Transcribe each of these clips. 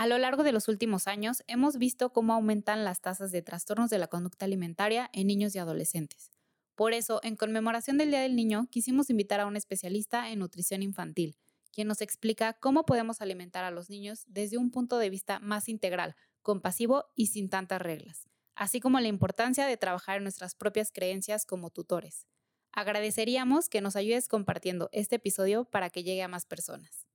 A lo largo de los últimos años hemos visto cómo aumentan las tasas de trastornos de la conducta alimentaria en niños y adolescentes. Por eso, en conmemoración del Día del Niño, quisimos invitar a un especialista en nutrición infantil, quien nos explica cómo podemos alimentar a los niños desde un punto de vista más integral, compasivo y sin tantas reglas, así como la importancia de trabajar en nuestras propias creencias como tutores. Agradeceríamos que nos ayudes compartiendo este episodio para que llegue a más personas.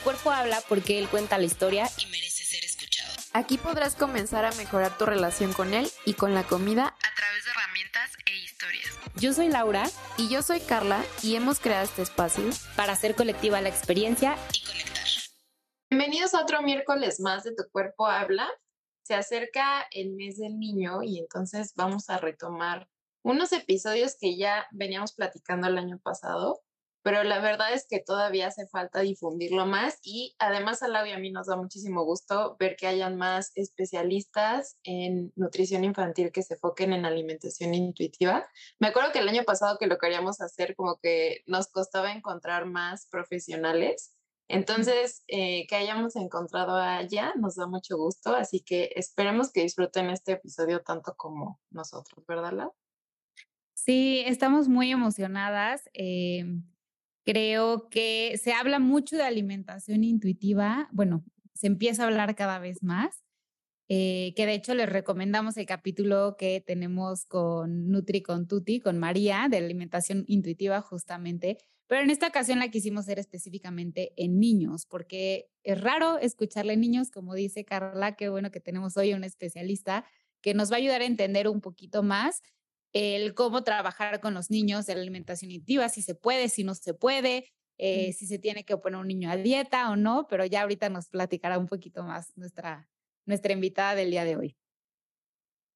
Cuerpo habla porque él cuenta la historia y merece ser escuchado. Aquí podrás comenzar a mejorar tu relación con él y con la comida a través de herramientas e historias. Yo soy Laura y yo soy Carla y hemos creado este espacio para hacer colectiva la experiencia y conectar. Bienvenidos a otro miércoles más de Tu cuerpo habla. Se acerca el mes del niño y entonces vamos a retomar unos episodios que ya veníamos platicando el año pasado pero la verdad es que todavía hace falta difundirlo más y además a Lau y a mí nos da muchísimo gusto ver que hayan más especialistas en nutrición infantil que se enfoquen en alimentación intuitiva. Me acuerdo que el año pasado que lo queríamos hacer como que nos costaba encontrar más profesionales. Entonces, eh, que hayamos encontrado allá nos da mucho gusto, así que esperemos que disfruten este episodio tanto como nosotros, ¿verdad, Lau? Sí, estamos muy emocionadas. Eh, Creo que se habla mucho de alimentación intuitiva, bueno, se empieza a hablar cada vez más, eh, que de hecho les recomendamos el capítulo que tenemos con Nutri con Tuti, con María, de alimentación intuitiva justamente, pero en esta ocasión la quisimos hacer específicamente en niños, porque es raro escucharle a niños, como dice Carla, qué bueno que tenemos hoy un especialista que nos va a ayudar a entender un poquito más el cómo trabajar con los niños de la alimentación intuitiva, si se puede, si no se puede, eh, si se tiene que poner un niño a dieta o no, pero ya ahorita nos platicará un poquito más nuestra, nuestra invitada del día de hoy.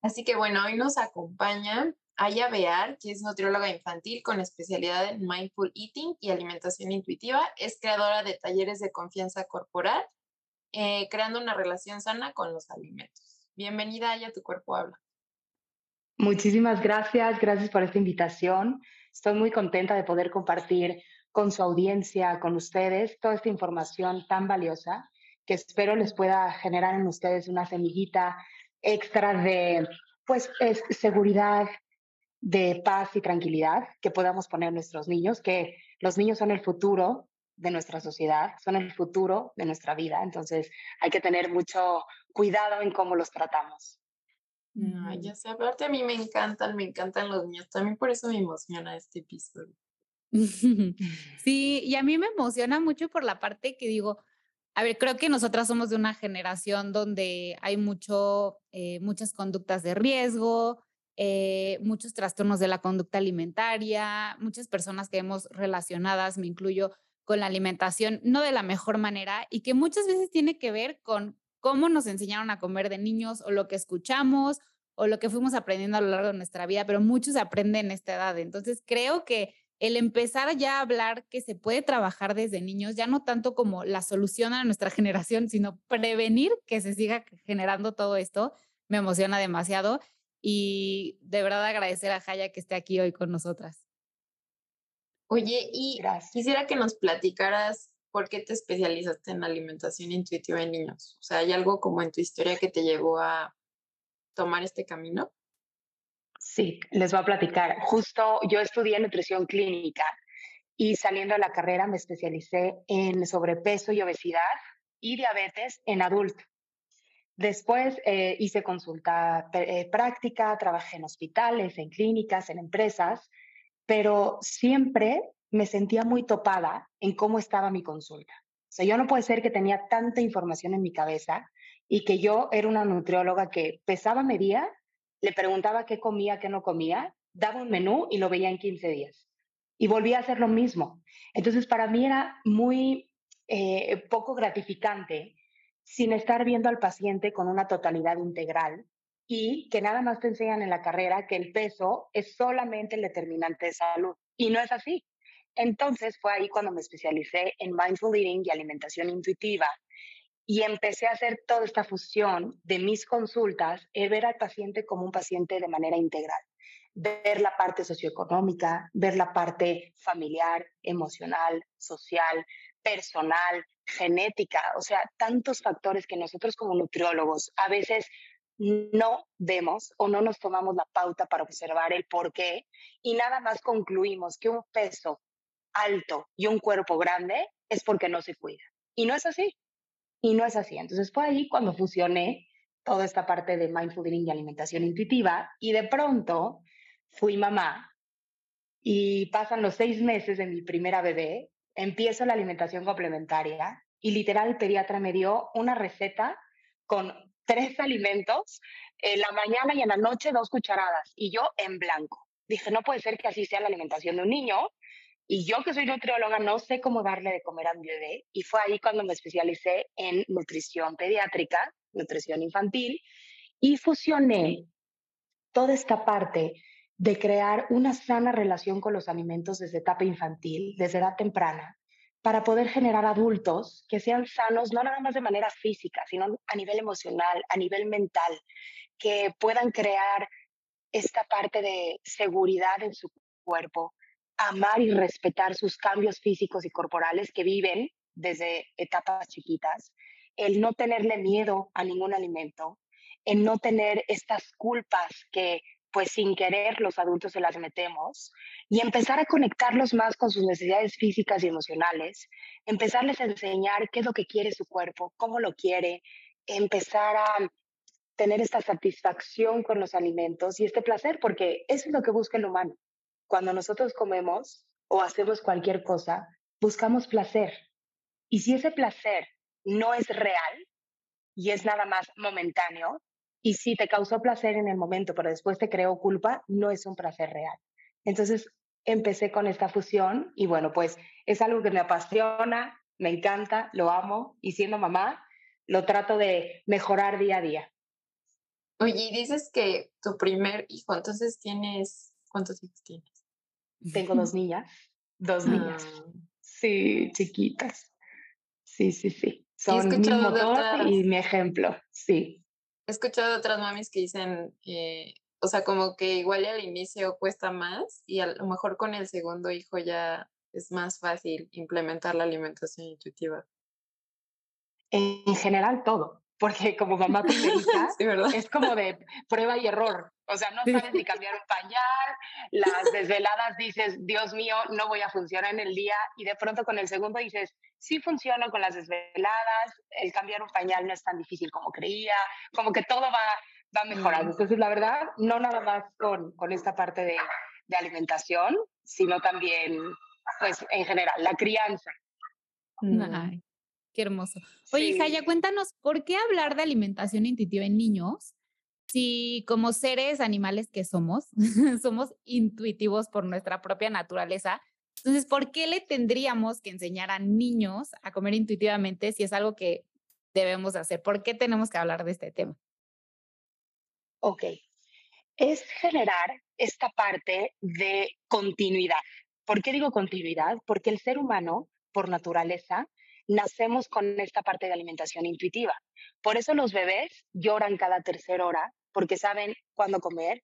Así que bueno, hoy nos acompaña Aya Bear, que es nutrióloga infantil con especialidad en Mindful Eating y alimentación intuitiva. Es creadora de talleres de confianza corporal, eh, creando una relación sana con los alimentos. Bienvenida, Aya, tu cuerpo habla. Muchísimas gracias, gracias por esta invitación. Estoy muy contenta de poder compartir con su audiencia, con ustedes, toda esta información tan valiosa que espero les pueda generar en ustedes una semillita extra de pues es seguridad, de paz y tranquilidad que podamos poner nuestros niños, que los niños son el futuro de nuestra sociedad, son el futuro de nuestra vida, entonces hay que tener mucho cuidado en cómo los tratamos. No, ya sé, aparte a mí me encantan, me encantan los niños, también por eso me emociona este episodio. Sí, y a mí me emociona mucho por la parte que digo, a ver, creo que nosotras somos de una generación donde hay mucho, eh, muchas conductas de riesgo, eh, muchos trastornos de la conducta alimentaria, muchas personas que hemos relacionadas, me incluyo, con la alimentación no de la mejor manera y que muchas veces tiene que ver con cómo nos enseñaron a comer de niños o lo que escuchamos o lo que fuimos aprendiendo a lo largo de nuestra vida, pero muchos aprenden en esta edad. Entonces, creo que el empezar ya a hablar que se puede trabajar desde niños, ya no tanto como la solución a nuestra generación, sino prevenir que se siga generando todo esto, me emociona demasiado. Y de verdad agradecer a Jaya que esté aquí hoy con nosotras. Oye, y quisiera que nos platicaras ¿por qué te especializaste en alimentación intuitiva en niños? O sea, ¿hay algo como en tu historia que te llevó a tomar este camino? Sí, les voy a platicar. Justo yo estudié nutrición clínica y saliendo de la carrera me especialicé en sobrepeso y obesidad y diabetes en adulto. Después eh, hice consulta eh, práctica, trabajé en hospitales, en clínicas, en empresas, pero siempre me sentía muy topada en cómo estaba mi consulta. O sea, yo no puede ser que tenía tanta información en mi cabeza y que yo era una nutrióloga que pesaba, medía, le preguntaba qué comía, qué no comía, daba un menú y lo veía en 15 días. Y volvía a hacer lo mismo. Entonces, para mí era muy eh, poco gratificante sin estar viendo al paciente con una totalidad integral y que nada más te enseñan en la carrera que el peso es solamente el determinante de salud. Y no es así. Entonces fue ahí cuando me especialicé en mindful eating y alimentación intuitiva y empecé a hacer toda esta fusión de mis consultas, el ver al paciente como un paciente de manera integral, ver la parte socioeconómica, ver la parte familiar, emocional, social, personal, genética, o sea, tantos factores que nosotros como nutriólogos a veces no vemos o no nos tomamos la pauta para observar el por qué y nada más concluimos que un peso alto y un cuerpo grande es porque no se cuida. Y no es así. Y no es así. Entonces fue ahí cuando fusioné toda esta parte de mindful eating y alimentación intuitiva y de pronto fui mamá y pasan los seis meses de mi primera bebé, empiezo la alimentación complementaria y literal el pediatra me dio una receta con tres alimentos, en la mañana y en la noche dos cucharadas y yo en blanco. Dije, no puede ser que así sea la alimentación de un niño. Y yo que soy nutrióloga no sé cómo darle de comer a mi bebé. Y fue ahí cuando me especialicé en nutrición pediátrica, nutrición infantil, y fusioné toda esta parte de crear una sana relación con los alimentos desde etapa infantil, desde edad temprana, para poder generar adultos que sean sanos, no nada más de manera física, sino a nivel emocional, a nivel mental, que puedan crear esta parte de seguridad en su cuerpo, amar y respetar sus cambios físicos y corporales que viven desde etapas chiquitas, el no tenerle miedo a ningún alimento, el no tener estas culpas que pues sin querer los adultos se las metemos y empezar a conectarlos más con sus necesidades físicas y emocionales, empezarles a enseñar qué es lo que quiere su cuerpo, cómo lo quiere, empezar a tener esta satisfacción con los alimentos y este placer, porque eso es lo que busca el humano. Cuando nosotros comemos o hacemos cualquier cosa, buscamos placer. Y si ese placer no es real y es nada más momentáneo, y si te causó placer en el momento, pero después te creó culpa, no es un placer real. Entonces empecé con esta fusión y bueno, pues es algo que me apasiona, me encanta, lo amo y siendo mamá lo trato de mejorar día a día. Oye, dices que tu primer hijo, entonces tienes, ¿cuántos hijos tienes? Tengo dos niñas, dos niñas. Ah. Sí, chiquitas. Sí, sí, sí. Son mi motor y mi ejemplo, sí. He escuchado otras mamis que dicen, eh, o sea, como que igual al inicio cuesta más y a lo mejor con el segundo hijo ya es más fácil implementar la alimentación intuitiva. En general todo, porque como mamá primerita es como de prueba y error. O sea, no sabes ni cambiar un pañal, las desveladas dices, Dios mío, no voy a funcionar en el día, y de pronto con el segundo dices, sí funciona con las desveladas, el cambiar un pañal no es tan difícil como creía, como que todo va, va mejorando. Entonces, la verdad, no nada más con, con esta parte de, de alimentación, sino también, pues, en general, la crianza. Ay, qué hermoso. Oye, Jaya, cuéntanos, ¿por qué hablar de alimentación intuitiva en niños si como seres animales que somos, somos intuitivos por nuestra propia naturaleza, entonces, ¿por qué le tendríamos que enseñar a niños a comer intuitivamente si es algo que debemos hacer? ¿Por qué tenemos que hablar de este tema? Ok, es generar esta parte de continuidad. ¿Por qué digo continuidad? Porque el ser humano, por naturaleza, nacemos con esta parte de alimentación intuitiva. Por eso los bebés lloran cada tercera hora, porque saben cuándo comer,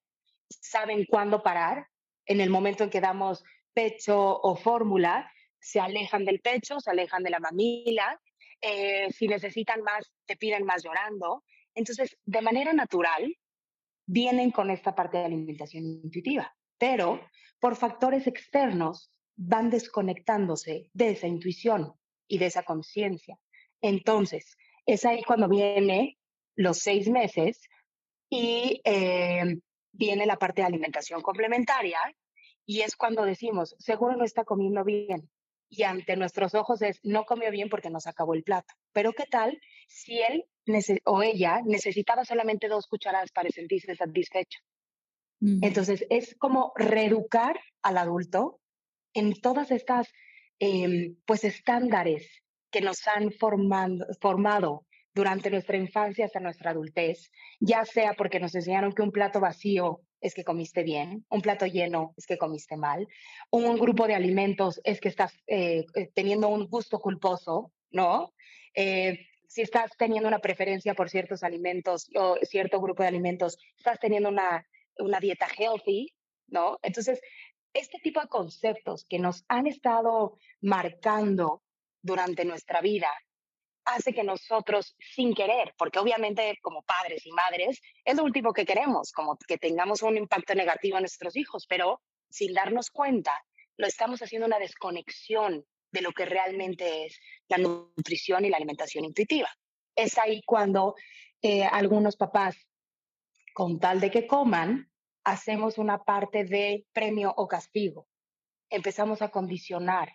saben cuándo parar. En el momento en que damos pecho o fórmula, se alejan del pecho, se alejan de la mamila, eh, si necesitan más, te piden más llorando. Entonces, de manera natural, vienen con esta parte de alimentación intuitiva, pero por factores externos van desconectándose de esa intuición y de esa conciencia. Entonces, es ahí cuando viene los seis meses y eh, viene la parte de alimentación complementaria, y es cuando decimos, seguro no está comiendo bien. Y ante nuestros ojos es, no comió bien porque nos acabó el plato. Pero ¿qué tal si él o ella necesitaba solamente dos cucharadas para sentirse satisfecho? Entonces, es como reeducar al adulto en todas estas, em, pues, estándares que nos han formando, formado durante nuestra infancia hasta nuestra adultez, ya sea porque nos enseñaron que un plato vacío es que comiste bien, un plato lleno es que comiste mal, un grupo de alimentos es que estás eh, eh, teniendo un gusto culposo, ¿no? Eh, si estás teniendo una preferencia por ciertos alimentos o cierto grupo de alimentos, estás teniendo una, una dieta healthy, ¿no? Entonces, este tipo de conceptos que nos han estado marcando durante nuestra vida hace que nosotros, sin querer, porque obviamente como padres y madres, es lo último que queremos, como que tengamos un impacto negativo en nuestros hijos, pero sin darnos cuenta, lo estamos haciendo una desconexión de lo que realmente es la nutrición y la alimentación intuitiva. Es ahí cuando eh, algunos papás, con tal de que coman, hacemos una parte de premio o castigo. Empezamos a condicionar,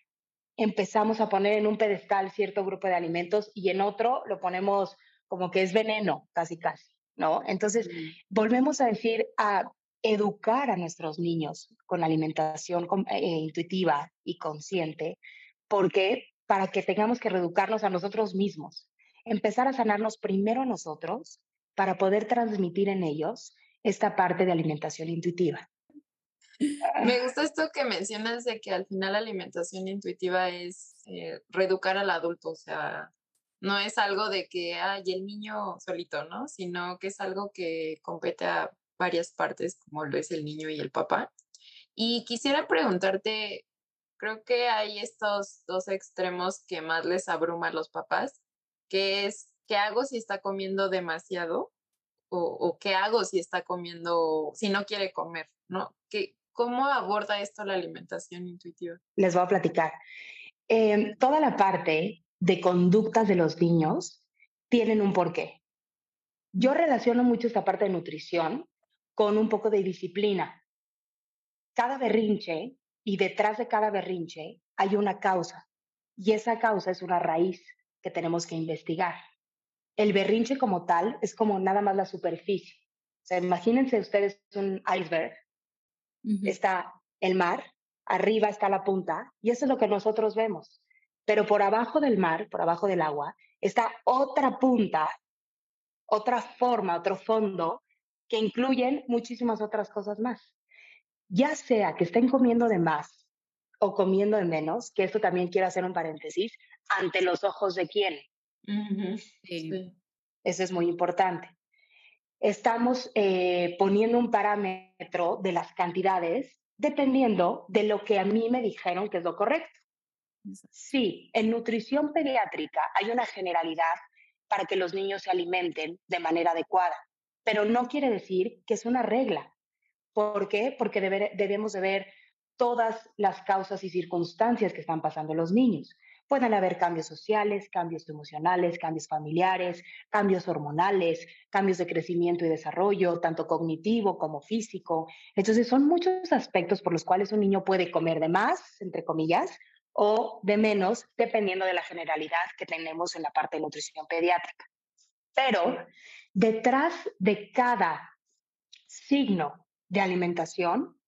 empezamos a poner en un pedestal cierto grupo de alimentos y en otro lo ponemos como que es veneno, casi casi, ¿no? Entonces, volvemos a decir, a educar a nuestros niños con alimentación eh, intuitiva y consciente, porque para que tengamos que reeducarnos a nosotros mismos, empezar a sanarnos primero nosotros para poder transmitir en ellos esta parte de alimentación intuitiva. Me gusta esto que mencionas de que al final la alimentación intuitiva es eh, reeducar al adulto, o sea, no es algo de que hay el niño solito, ¿no? Sino que es algo que compete a varias partes, como lo es el niño y el papá. Y quisiera preguntarte, creo que hay estos dos extremos que más les abruma a los papás, que es, ¿qué hago si está comiendo demasiado? O, o, qué hago si está comiendo, si no quiere comer, ¿no? ¿Qué, ¿Cómo aborda esto la alimentación intuitiva? Les voy a platicar. Em, toda la parte de conductas de los niños tienen un porqué. Yo relaciono mucho esta parte de nutrición con un poco de disciplina. Cada berrinche y detrás de cada berrinche hay una causa y esa causa es una raíz que tenemos que investigar. El berrinche como tal es como nada más la superficie. O sea, imagínense ustedes un iceberg. Está el mar, arriba está la punta y eso es lo que nosotros vemos. Pero por abajo del mar, por abajo del agua, está otra punta, otra forma, otro fondo que incluyen muchísimas otras cosas más ya sea que estén comiendo de más o comiendo de menos, que esto también quiero hacer un paréntesis, ante los ojos de quién. Eso es muy importante. Estamos eh, poniendo un parámetro de las cantidades dependiendo de lo que a mí me dijeron que es lo correcto. Sí, en nutrición pediátrica hay una generalidad para que los niños se alimenten de manera adecuada, pero no quiere decir que es una regla. ¿Por qué? Porque debemos de ver todas las causas y circunstancias que están pasando los niños. Pueden haber cambios sociales, cambios emocionales, cambios familiares, cambios hormonales, cambios de crecimiento y desarrollo, tanto cognitivo como físico. Entonces, son muchos aspectos por los cuales un niño puede comer de más, entre comillas, o de menos, dependiendo de la generalidad que tenemos en la parte de nutrición pediátrica. Pero detrás de cada signo de alimentación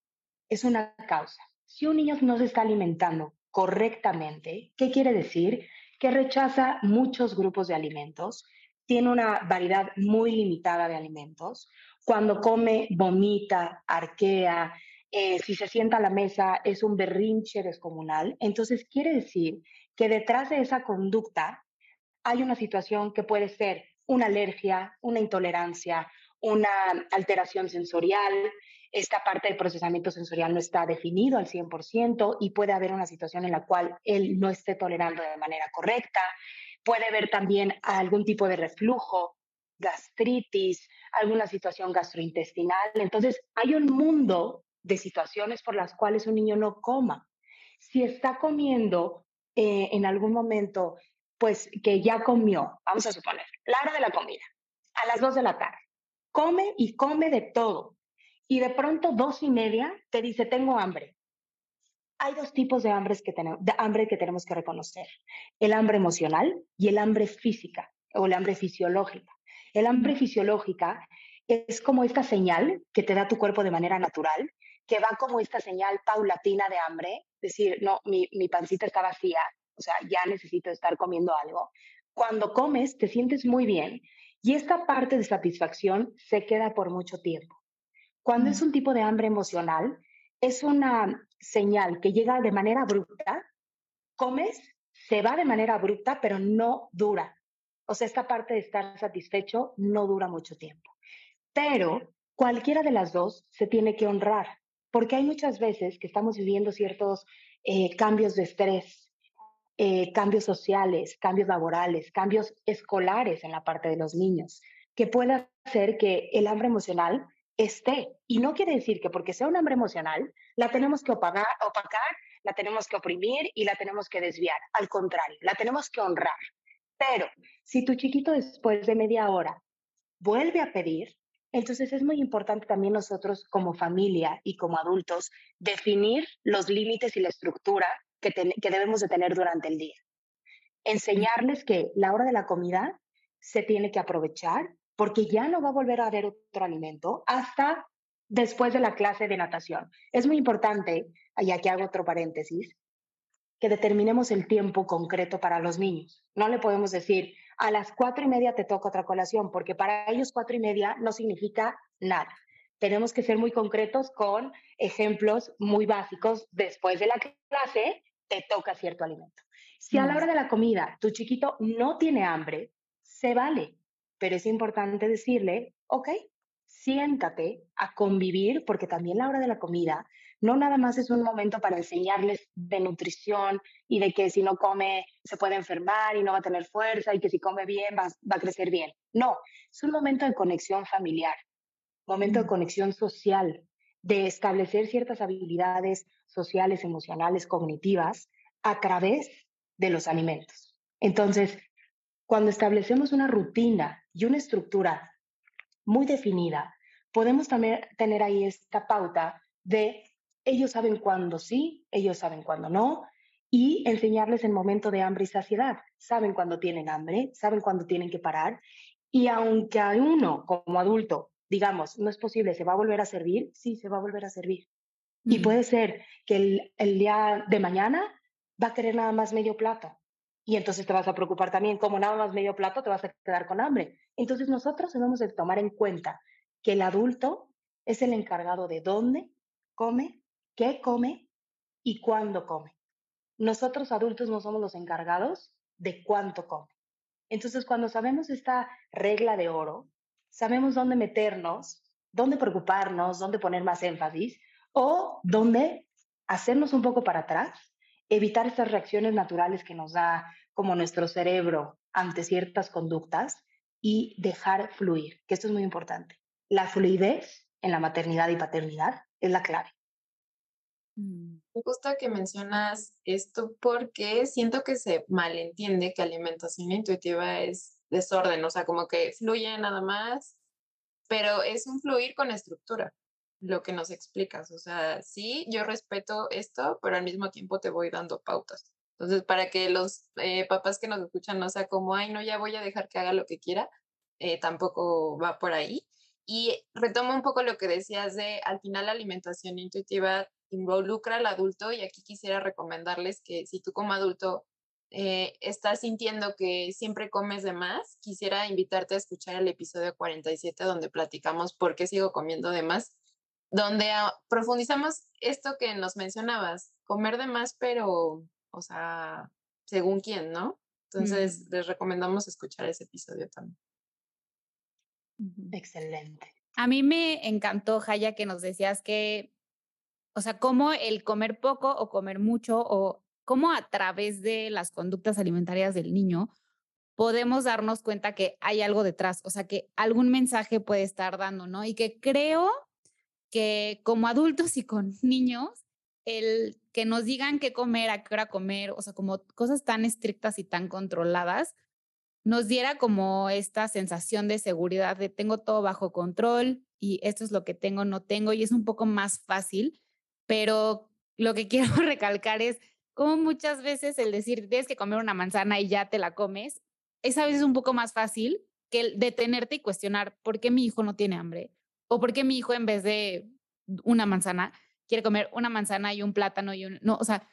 es una causa. Si un niño no se está alimentando correctamente, ¿qué quiere decir? Que rechaza muchos grupos de alimentos, tiene una variedad muy limitada de alimentos. Cuando come, vomita, arquea, eh, si se sienta a la mesa es un berrinche descomunal. Entonces quiere decir que detrás de esa conducta hay una situación que puede ser una alergia, una intolerancia, una alteración sensorial, esta parte del procesamiento sensorial no está definido al 100% y puede haber una situación en la cual él no esté tolerando de manera correcta, puede haber también algún tipo de reflujo, gastritis, alguna situación gastrointestinal. Entonces, hay un mundo de situaciones por las cuales un niño no coma. Si está comiendo eh, en algún momento, pues que ya comió, vamos a suponer, la hora de la comida, a las 2 de la tarde, come y come de todo. Y de pronto, dos y media, te dice, tengo hambre. Hay dos tipos de, hambres que tenemos, de hambre que tenemos que reconocer. El hambre emocional y el hambre física o el hambre fisiológica. El hambre fisiológica es como esta señal que te da tu cuerpo de manera natural, que va como esta señal paulatina de hambre, decir, no, mi, mi pancita está vacía, o sea, ya necesito estar comiendo algo. Cuando comes, te sientes muy bien y esta parte de satisfacción se queda por mucho tiempo. Cuando es un tipo de hambre emocional, es una señal que llega de manera abrupta, comes, se va de manera abrupta, pero no dura. O sea, esta parte de estar satisfecho no dura mucho tiempo. Pero cualquiera de las dos se tiene que honrar, porque hay muchas veces que estamos viviendo ciertos eh, cambios de estrés, eh, cambios sociales, cambios laborales, cambios escolares en la parte de los niños, que puede hacer que el hambre emocional esté. Y no quiere decir que porque sea un hambre emocional, la tenemos que opacar, opacar, la tenemos que oprimir y la tenemos que desviar. Al contrario, la tenemos que honrar. Pero si tu chiquito después de media hora vuelve a pedir, entonces es muy importante también nosotros como familia y como adultos definir los límites y la estructura que, que debemos de tener durante el día. Enseñarles que la hora de la comida se tiene que aprovechar porque ya no va a volver a haber otro alimento hasta después de la clase de natación. Es muy importante, y aquí hago otro paréntesis, que determinemos el tiempo concreto para los niños. No le podemos decir, a las cuatro y media te toca otra colación, porque para ellos cuatro y media no significa nada. Tenemos que ser muy concretos con ejemplos muy básicos. Después de la clase, te toca cierto alimento. Si a la hora de la comida tu chiquito no tiene hambre, se vale pero es importante decirle, ok, siéntate a convivir, porque también la hora de la comida no nada más es un momento para enseñarles de nutrición y de que si no come se puede enfermar y no va a tener fuerza y que si come bien va, va a crecer bien. No, es un momento de conexión familiar, momento de conexión social, de establecer ciertas habilidades sociales, emocionales, cognitivas a través de los alimentos. Entonces, cuando establecemos una rutina y una estructura muy definida, podemos también tener ahí esta pauta de ellos saben cuándo sí, ellos saben cuándo no, y enseñarles el momento de hambre y saciedad. Saben cuándo tienen hambre, saben cuándo tienen que parar, y aunque a uno como adulto, digamos, no es posible, se va a volver a servir, sí, se va a volver a servir. Y puede ser que el, el día de mañana va a querer nada más medio plato y entonces te vas a preocupar también, como nada más medio plato, te vas a quedar con hambre. Entonces nosotros debemos de tomar en cuenta que el adulto es el encargado de dónde come, qué come y cuándo come. Nosotros adultos no somos los encargados de cuánto come. Entonces cuando sabemos esta regla de oro, sabemos dónde meternos, dónde preocuparnos, dónde poner más énfasis o dónde hacernos un poco para atrás evitar estas reacciones naturales que nos da como nuestro cerebro ante ciertas conductas y dejar fluir, que esto es muy importante. La fluidez en la maternidad y paternidad es la clave. Mm. Me gusta que mencionas esto porque siento que se malentiende que alimentación intuitiva es desorden, o sea, como que fluye nada más, pero es un fluir con estructura lo que nos explicas. O sea, sí, yo respeto esto, pero al mismo tiempo te voy dando pautas. Entonces, para que los eh, papás que nos escuchan no sea como, ay, no, ya voy a dejar que haga lo que quiera, eh, tampoco va por ahí. Y retomo un poco lo que decías de, al final, la alimentación intuitiva involucra al adulto y aquí quisiera recomendarles que si tú como adulto eh, estás sintiendo que siempre comes de más, quisiera invitarte a escuchar el episodio 47 donde platicamos por qué sigo comiendo de más donde profundizamos esto que nos mencionabas, comer de más, pero, o sea, según quién, ¿no? Entonces, les recomendamos escuchar ese episodio también. Excelente. A mí me encantó, Jaya, que nos decías que, o sea, cómo el comer poco o comer mucho o cómo a través de las conductas alimentarias del niño podemos darnos cuenta que hay algo detrás, o sea, que algún mensaje puede estar dando, ¿no? Y que creo que como adultos y con niños, el que nos digan qué comer, a qué hora comer, o sea, como cosas tan estrictas y tan controladas, nos diera como esta sensación de seguridad de tengo todo bajo control y esto es lo que tengo, no tengo, y es un poco más fácil, pero lo que quiero recalcar es como muchas veces el decir tienes que comer una manzana y ya te la comes, es a veces un poco más fácil que el detenerte y cuestionar por qué mi hijo no tiene hambre, o por qué mi hijo en vez de una manzana quiere comer una manzana y un plátano y un, no, o sea,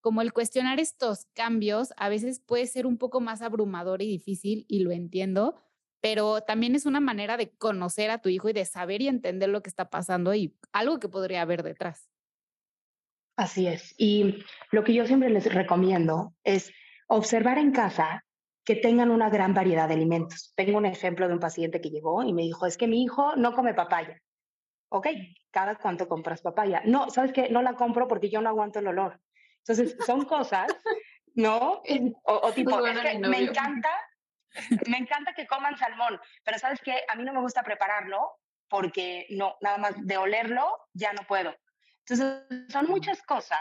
como el cuestionar estos cambios a veces puede ser un poco más abrumador y difícil y lo entiendo, pero también es una manera de conocer a tu hijo y de saber y entender lo que está pasando y algo que podría haber detrás. Así es. Y lo que yo siempre les recomiendo es observar en casa que tengan una gran variedad de alimentos. Tengo un ejemplo de un paciente que llegó y me dijo, es que mi hijo no come papaya. Ok, ¿cada cuánto compras papaya? No, ¿sabes qué? No la compro porque yo no aguanto el olor. Entonces, son cosas, ¿no? O, tipo, es que me encanta, me encanta que coman salmón, pero ¿sabes qué? A mí no me gusta prepararlo porque no, nada más de olerlo ya no puedo. Entonces, son muchas cosas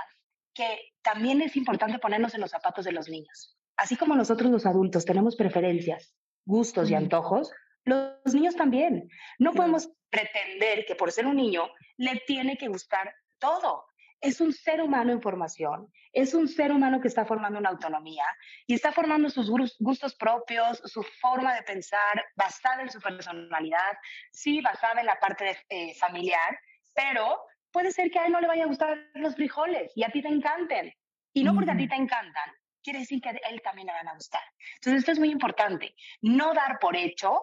que también es importante ponernos en los zapatos de los niños así como nosotros los adultos tenemos preferencias, gustos y antojos, los niños también. No podemos pretender que por ser un niño le tiene que gustar todo. Es un ser humano en formación, es un ser humano que está formando una autonomía y está formando sus gustos propios, su forma de pensar basada en su personalidad, sí, basada en la parte eh, familiar, pero puede ser que a él no le vaya a gustar los frijoles y a ti te encanten. Y no porque a ti te encantan, quiere decir que a él también le van a gustar. Entonces, esto es muy importante, no dar por hecho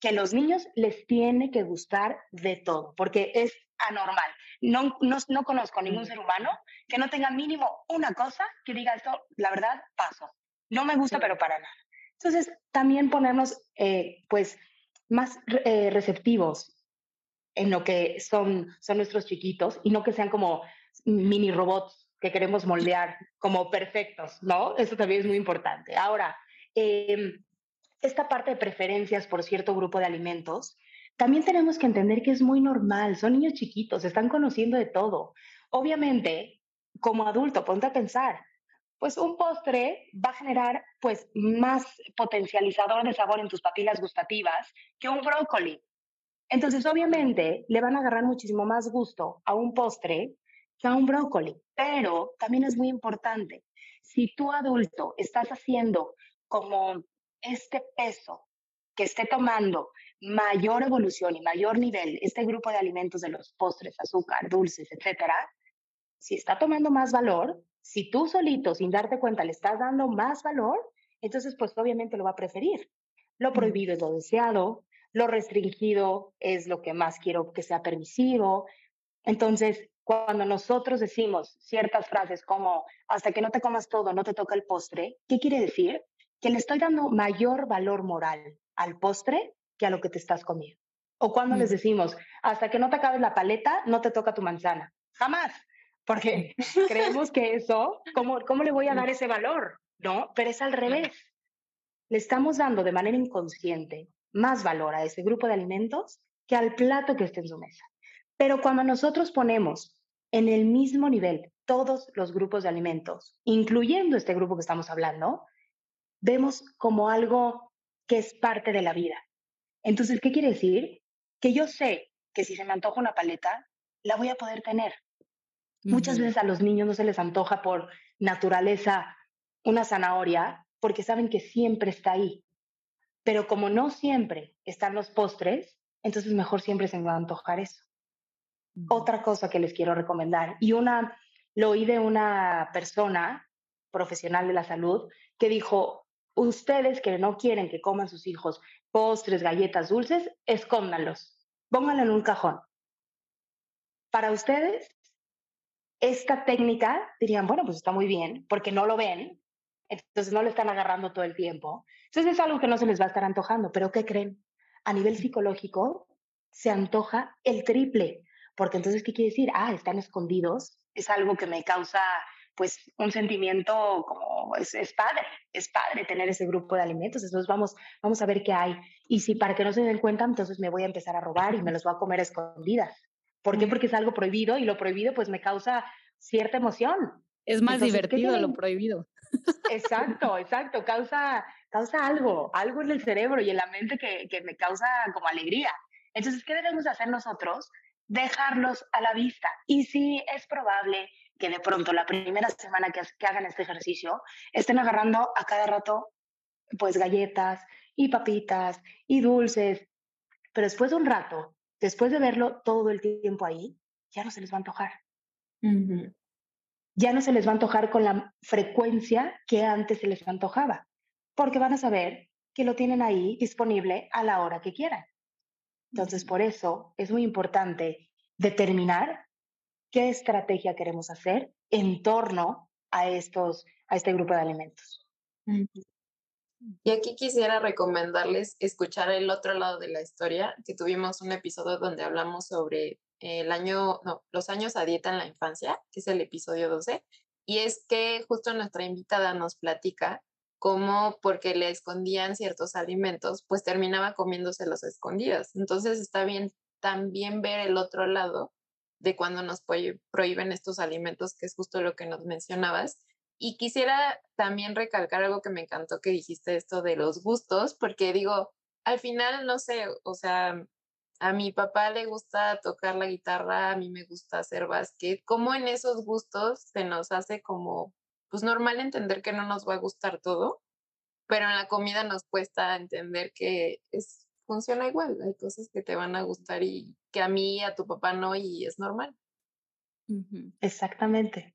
que a los niños les tiene que gustar de todo, porque es anormal. No, no, no conozco ningún ser humano que no tenga mínimo una cosa que diga esto, la verdad, paso. No me gusta, pero para nada. Entonces, también ponernos, eh, pues, más eh, receptivos en lo que son, son nuestros chiquitos y no que sean como mini robots que queremos moldear como perfectos, ¿no? Eso también es muy importante. Ahora, em, esta parte de preferencias por cierto grupo de alimentos, también tenemos que entender que es muy normal, son niños chiquitos, están conociendo de todo. Obviamente, como adulto, ponte a pensar, pues un postre va a generar pues más potencializador de sabor en tus papilas gustativas que un brócoli. Entonces, obviamente, le van a agarrar muchísimo más gusto a un postre que a un brócoli. Pero también es muy importante, si tú adulto estás haciendo como este peso que esté tomando mayor evolución y mayor nivel, este grupo de alimentos de los postres, azúcar, dulces, etcétera, si está tomando más valor, si tú solito, sin darte cuenta, le estás dando más valor, entonces pues obviamente lo va a preferir. Lo prohibido es lo deseado, lo restringido es lo que más quiero que sea permisivo. Entonces, cuando nosotros decimos ciertas frases como hasta que no te comas todo, no te toca el postre, ¿qué quiere decir? Que le estoy dando mayor valor moral al postre que a lo que te estás comiendo. O cuando les decimos hasta que no te acabes la paleta, no te toca tu manzana. Jamás. Porque creemos que eso, ¿cómo, ¿cómo le voy a dar ese valor? No, pero es al revés. Le estamos dando de manera inconsciente más valor a ese grupo de alimentos que al plato que esté en su mesa. Pero cuando nosotros ponemos en el mismo nivel todos los grupos de alimentos, incluyendo este grupo que estamos hablando, vemos como algo que es parte de la vida. Entonces, ¿qué quiere decir? Que yo sé que si se me antoja una paleta, la voy a poder tener. Muchas veces a los niños no se les antoja por naturaleza una zanahoria porque saben que siempre está ahí. Pero como no siempre están los postres, entonces mejor siempre se me va a antojar eso otra cosa que les quiero recomendar. Y una, lo oí de una persona profesional de la salud que dijo, ustedes que no quieren que coman sus hijos postres, galletas dulces, escóndanlos, pónganlo en un cajón. Para ustedes, esta técnica dirían, bueno, pues está muy bien, porque no lo ven, entonces no lo están agarrando todo el tiempo. Entonces es algo que no se les va a estar antojando, pero ¿qué creen? A nivel psicológico, se antoja el triple, porque entonces, ¿qué quiere decir? Ah, están escondidos, es algo que me causa pues un sentimiento como es, es, padre, es padre tener ese grupo de alimentos, entonces vamos, vamos a ver qué hay. Y si para que no se den cuenta, entonces me voy a empezar a robar y me los voy a comer a escondidas. ¿Por qué? Porque es algo prohibido y lo prohibido pues me causa cierta emoción. Es más divertido lo prohibido. Exacto, exacto, causa, causa algo, algo en el cerebro y en la mente que, que me causa como alegría. Entonces, ¿qué debemos hacer nosotros? Dejarlos a la vista. Y si es probable que de pronto la primera semana que, que hagan este ejercicio estén agarrando a cada rato pues galletas y papitas y dulces, pero después de un rato, después de verlo todo el tiempo ahí, ya no se les va a antojar. Ya no se les va a antojar con la frecuencia que antes se les antojaba, porque van a saber que lo tienen ahí disponible a la hora que quieran. Entonces, por eso es muy importante determinar qué estrategia queremos hacer en torno a, estos, a este grupo de alimentos. Y aquí quisiera recomendarles escuchar el otro lado de la historia, que tuvimos un episodio donde hablamos sobre el año, no, los años a dieta en la infancia, que es el episodio 12, y es que justo nuestra invitada nos platica cómo porque le escondían ciertos alimentos, pues terminaba comiéndose los escondidas. Entonces está bien también ver el otro lado de cuando nos prohíben estos alimentos, que es justo lo que nos mencionabas. Y quisiera también recalcar algo que me encantó que dijiste esto de los gustos, porque digo, al final, no sé, o sea, a mi papá le gusta tocar la guitarra, a mí me gusta hacer básquet, como en esos gustos se nos hace como, pues normal entender que no nos va a gustar todo, pero en la comida nos cuesta entender que es funciona igual. Hay cosas que te van a gustar y que a mí, a tu papá no, y es normal. Exactamente.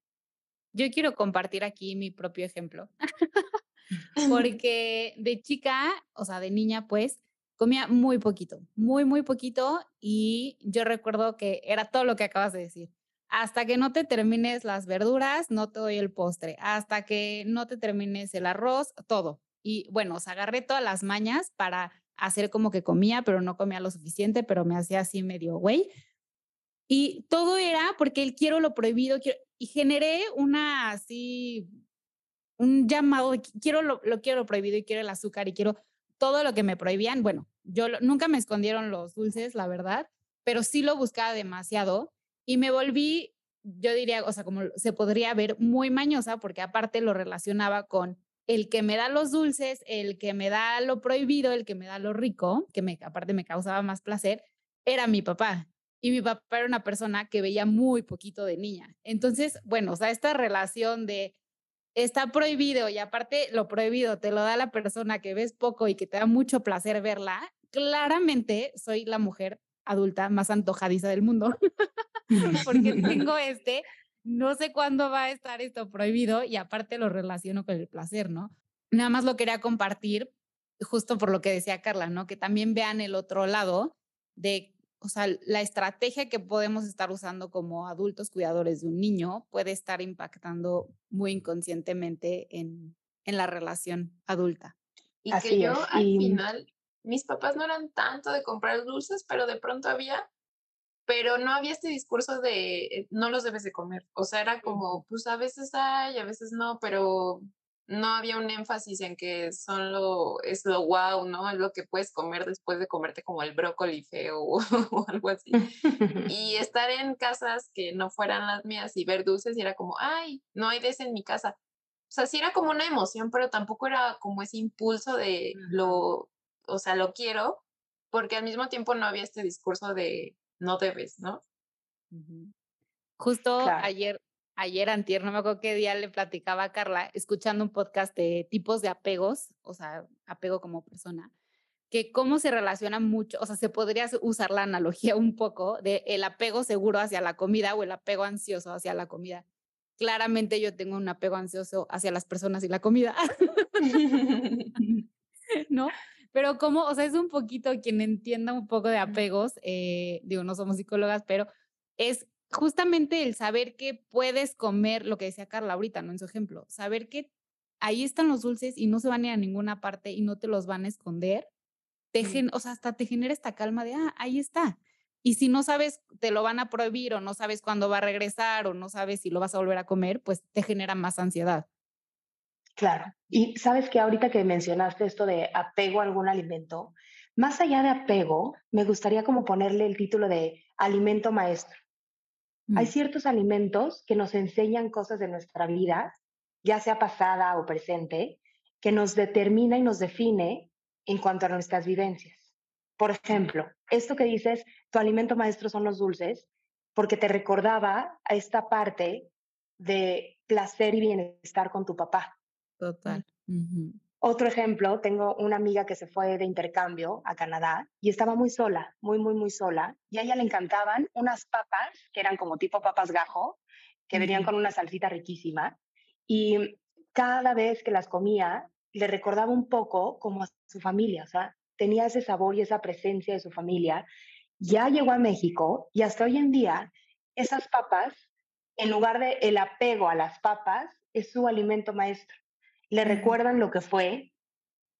Yo quiero compartir aquí mi propio ejemplo, porque de chica, o sea, de niña, pues, comía muy poquito, muy, muy poquito, y yo recuerdo que era todo lo que acabas de decir. Hasta que no te termines las verduras, no te doy el postre. Hasta que no te termines el arroz, todo. Y bueno, os agarré todas las mañas para hacer como que comía, pero no comía lo suficiente, pero me hacía así medio güey. Y todo era porque él quiero lo prohibido, y generé una así, un llamado quiero lo, quiero lo prohibido y quiero el azúcar y quiero todo lo que me prohibían. Bueno, yo nunca me escondieron los dulces, la verdad, pero sí lo buscaba demasiado y me volví, yo diría, o sea, como se podría ver muy mañosa porque aparte lo relacionaba con el que me da los dulces, el que me da lo prohibido, el que me da lo rico, que me, aparte me causaba más placer, era mi papá. Y mi papá era una persona que veía muy poquito de niña. Entonces, bueno, o sea, esta relación de está prohibido y aparte lo prohibido te lo da la persona que ves poco y que te da mucho placer verla, claramente soy la mujer adulta más antojadiza del mundo. Porque tengo este no sé cuándo va a estar esto prohibido y aparte lo relaciono con el placer, ¿no? Nada más lo quería compartir justo por lo que decía Carla, ¿no? Que también vean el otro lado de, o sea, la estrategia que podemos estar usando como adultos cuidadores de un niño puede estar impactando muy inconscientemente en, en la relación adulta. Y que yo al final, mis papás no eran tanto de comprar dulces, pero de pronto había pero no había este discurso de eh, no los debes de comer. O sea, era como, pues a veces hay, a veces no, pero no había un énfasis en que son lo, es lo wow, ¿no? Es lo que puedes comer después de comerte como el brócoli feo o, algo así. Y estar en casas que no fueran las mías y ver dulces y era como, ay, no hay de ese en mi casa. O sea, sí era como una emoción, pero tampoco era como ese impulso de lo, o sea, lo quiero, porque al mismo tiempo no había este discurso de no debes, ¿no? Justo ayer, ayer antier, no me acuerdo qué día le platicaba a Carla, escuchando un podcast de tipos de apegos, o sea, apego como persona, que cómo se relaciona mucho, o sea, se podría usar la analogía un poco de el apego seguro hacia la comida o el apego ansioso hacia la comida. Claramente yo tengo un apego ansioso hacia las personas y la comida. ¿No? Pero como, o sea, es un poquito quien entienda un poco de apegos, eh, digo, no somos psicólogas, pero es justamente el saber que puedes comer, lo que decía Carla ahorita, ¿no? En su ejemplo, saber que ahí están los dulces y no se van a ir a ninguna parte y no te los van a esconder, te o sea, hasta te genera esta calma de, ah, ahí está. Y si no sabes, te lo van a prohibir o no sabes cuándo va a regresar o no sabes si lo vas a volver a comer, pues te genera más ansiedad. Claro. Y sabes que ahorita que mencionaste esto de apego a algún alimento, más allá de apego, me gustaría como ponerle el título de alimento maestro. Hay mm. ciertos alimentos que nos enseñan cosas de nuestra vida, ya sea pasada o presente, que nos determina y nos define en cuanto a nuestras vivencias. Por ejemplo, esto que dices, tu alimento maestro son los dulces, porque te recordaba a esta parte de placer y bienestar con tu papá. Total. Otro ejemplo, tengo una amiga que se fue de intercambio a Canadá y estaba muy sola, muy, muy, muy sola. Y a ella le encantaban unas papas que eran como tipo papas gajo, que venían con una salsita riquísima. Y cada vez que las comía, le recordaba un poco como a su familia, o sea, tenía ese sabor y esa presencia de su familia. Ya llegó a México y hasta hoy en día, esas papas, en lugar de el apego a las papas, es su alimento maestro le recuerdan lo que fue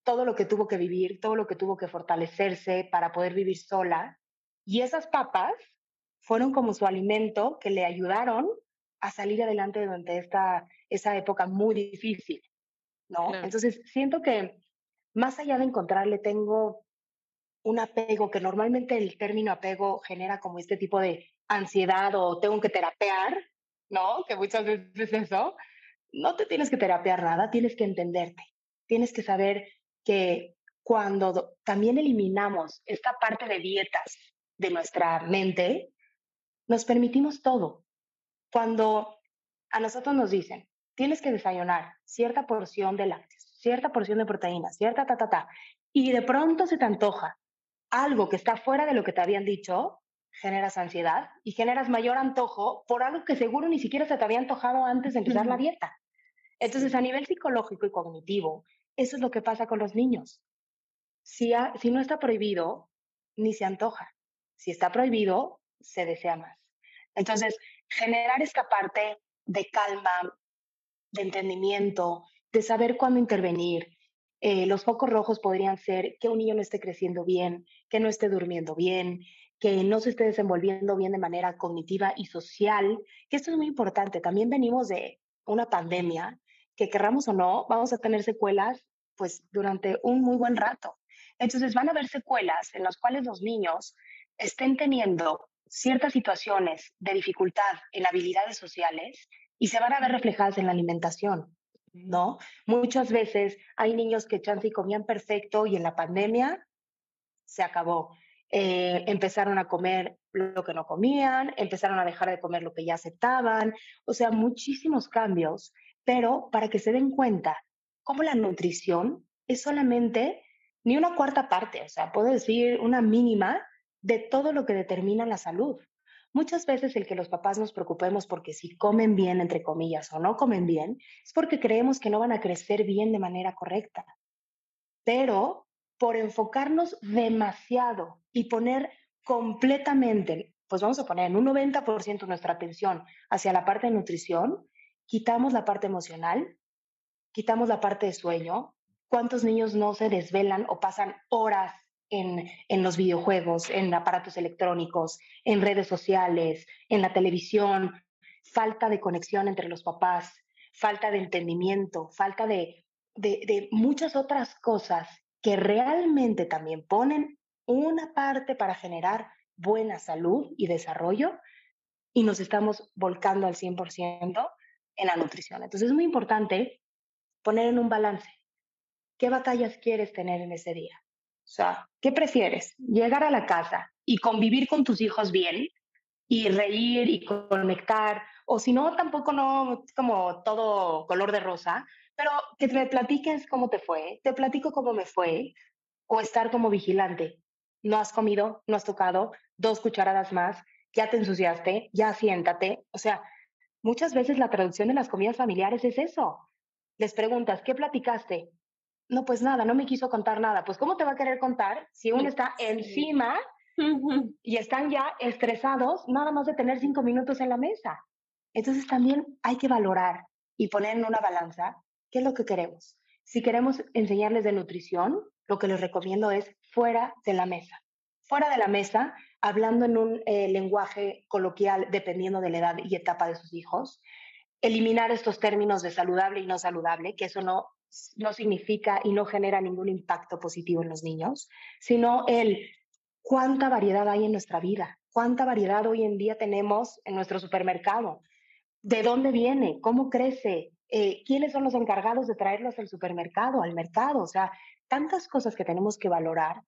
todo lo que tuvo que vivir, todo lo que tuvo que fortalecerse para poder vivir sola. Y esas papas fueron como su alimento que le ayudaron a salir adelante durante esta, esa época muy difícil, ¿no? Entonces, siento que más allá de encontrarle, tengo un apego, que normalmente el término apego genera como este tipo de ansiedad o tengo que terapear, ¿no? Que muchas veces es eso. No te tienes que terapear nada, tienes que entenderte. Tienes que saber que cuando también eliminamos esta parte de dietas de nuestra mente, nos permitimos todo. Cuando a nosotros nos dicen, tienes que desayunar cierta porción de lácteos, cierta porción de proteínas, cierta ta, ta, ta, y de pronto se te antoja algo que está fuera de lo que te habían dicho, generas ansiedad y generas mayor antojo por algo que seguro ni siquiera se te había antojado antes de empezar la dieta. Entonces, a nivel psicológico y cognitivo, eso es lo que pasa con los niños. Si, no está prohibido, ni se antoja. Si está prohibido, se desea más. Entonces, generar esta parte de calma, de entendimiento, de saber cuándo intervenir. Eh, los focos rojos podrían ser que un niño no esté creciendo bien, que no esté durmiendo bien, que no se esté desenvolviendo bien de manera cognitiva y social, que esto es muy importante. También venimos de una pandemia que querramos o no, vamos a tener secuelas pues durante un muy buen rato. Entonces van a haber secuelas en las cuales los niños estén teniendo ciertas situaciones de dificultad en habilidades sociales y se van a ver reflejadas en la alimentación, ¿no? Muchas veces hay niños que chance y comían perfecto y en la pandemia se acabó. Eh, empezaron a comer lo que no comían, empezaron a dejar de comer lo que ya aceptaban, o sea, muchísimos cambios pero para que se den cuenta cómo la nutrición es solamente ni una cuarta parte, o sea, puedo decir una mínima de todo lo que determina la salud. Muchas veces el que los papás nos preocupemos porque si comen bien, entre comillas, o no comen bien, es porque creemos que no van a crecer bien de manera correcta. Pero por enfocarnos demasiado y poner completamente, pues vamos a poner en un 90% nuestra atención hacia la parte de nutrición, quitamos la parte emocional, quitamos la parte de sueño. ¿Cuántos niños no se desvelan o pasan horas en, en, los videojuegos, en aparatos electrónicos, en redes sociales, en la televisión? Falta de conexión entre los papás, falta de entendimiento, falta de, de, de muchas otras cosas que realmente también ponen una parte para generar buena salud y desarrollo y nos estamos volcando al 100% en la nutrición. Entonces es muy importante poner en un balance. ¿Qué batallas quieres tener en ese día? O sea, ¿qué prefieres? ¿Llegar a la casa y convivir con tus hijos bien y reír y conectar? O si no, tampoco no como todo color de rosa, pero que te platiques cómo te fue, te platico cómo me fue, o estar como vigilante. No has comido, no has tocado, dos cucharadas más, ya te ensuciaste, ya siéntate. O sea, Muchas veces la traducción de las comidas familiares es eso. Les preguntas, ¿qué platicaste? No, pues nada, no me quiso contar nada. Pues ¿cómo te va a querer contar si uno está encima y están ya estresados nada más de tener cinco minutos en la mesa? Entonces también hay que valorar y poner en una balanza qué es lo que queremos. Si queremos enseñarles de nutrición, lo que les recomiendo es fuera de la mesa. Fuera de la mesa hablando en un eh, lenguaje coloquial dependiendo de la edad y etapa de sus hijos, eliminar estos términos de saludable y no saludable, que eso no, no significa y no genera ningún impacto positivo en los niños, sino el cuánta variedad hay en nuestra vida, cuánta variedad hoy en día tenemos en nuestro supermercado, de dónde viene, cómo crece, eh, quiénes son los encargados de traerlos al supermercado, al mercado, o sea, tantas cosas que tenemos que valorar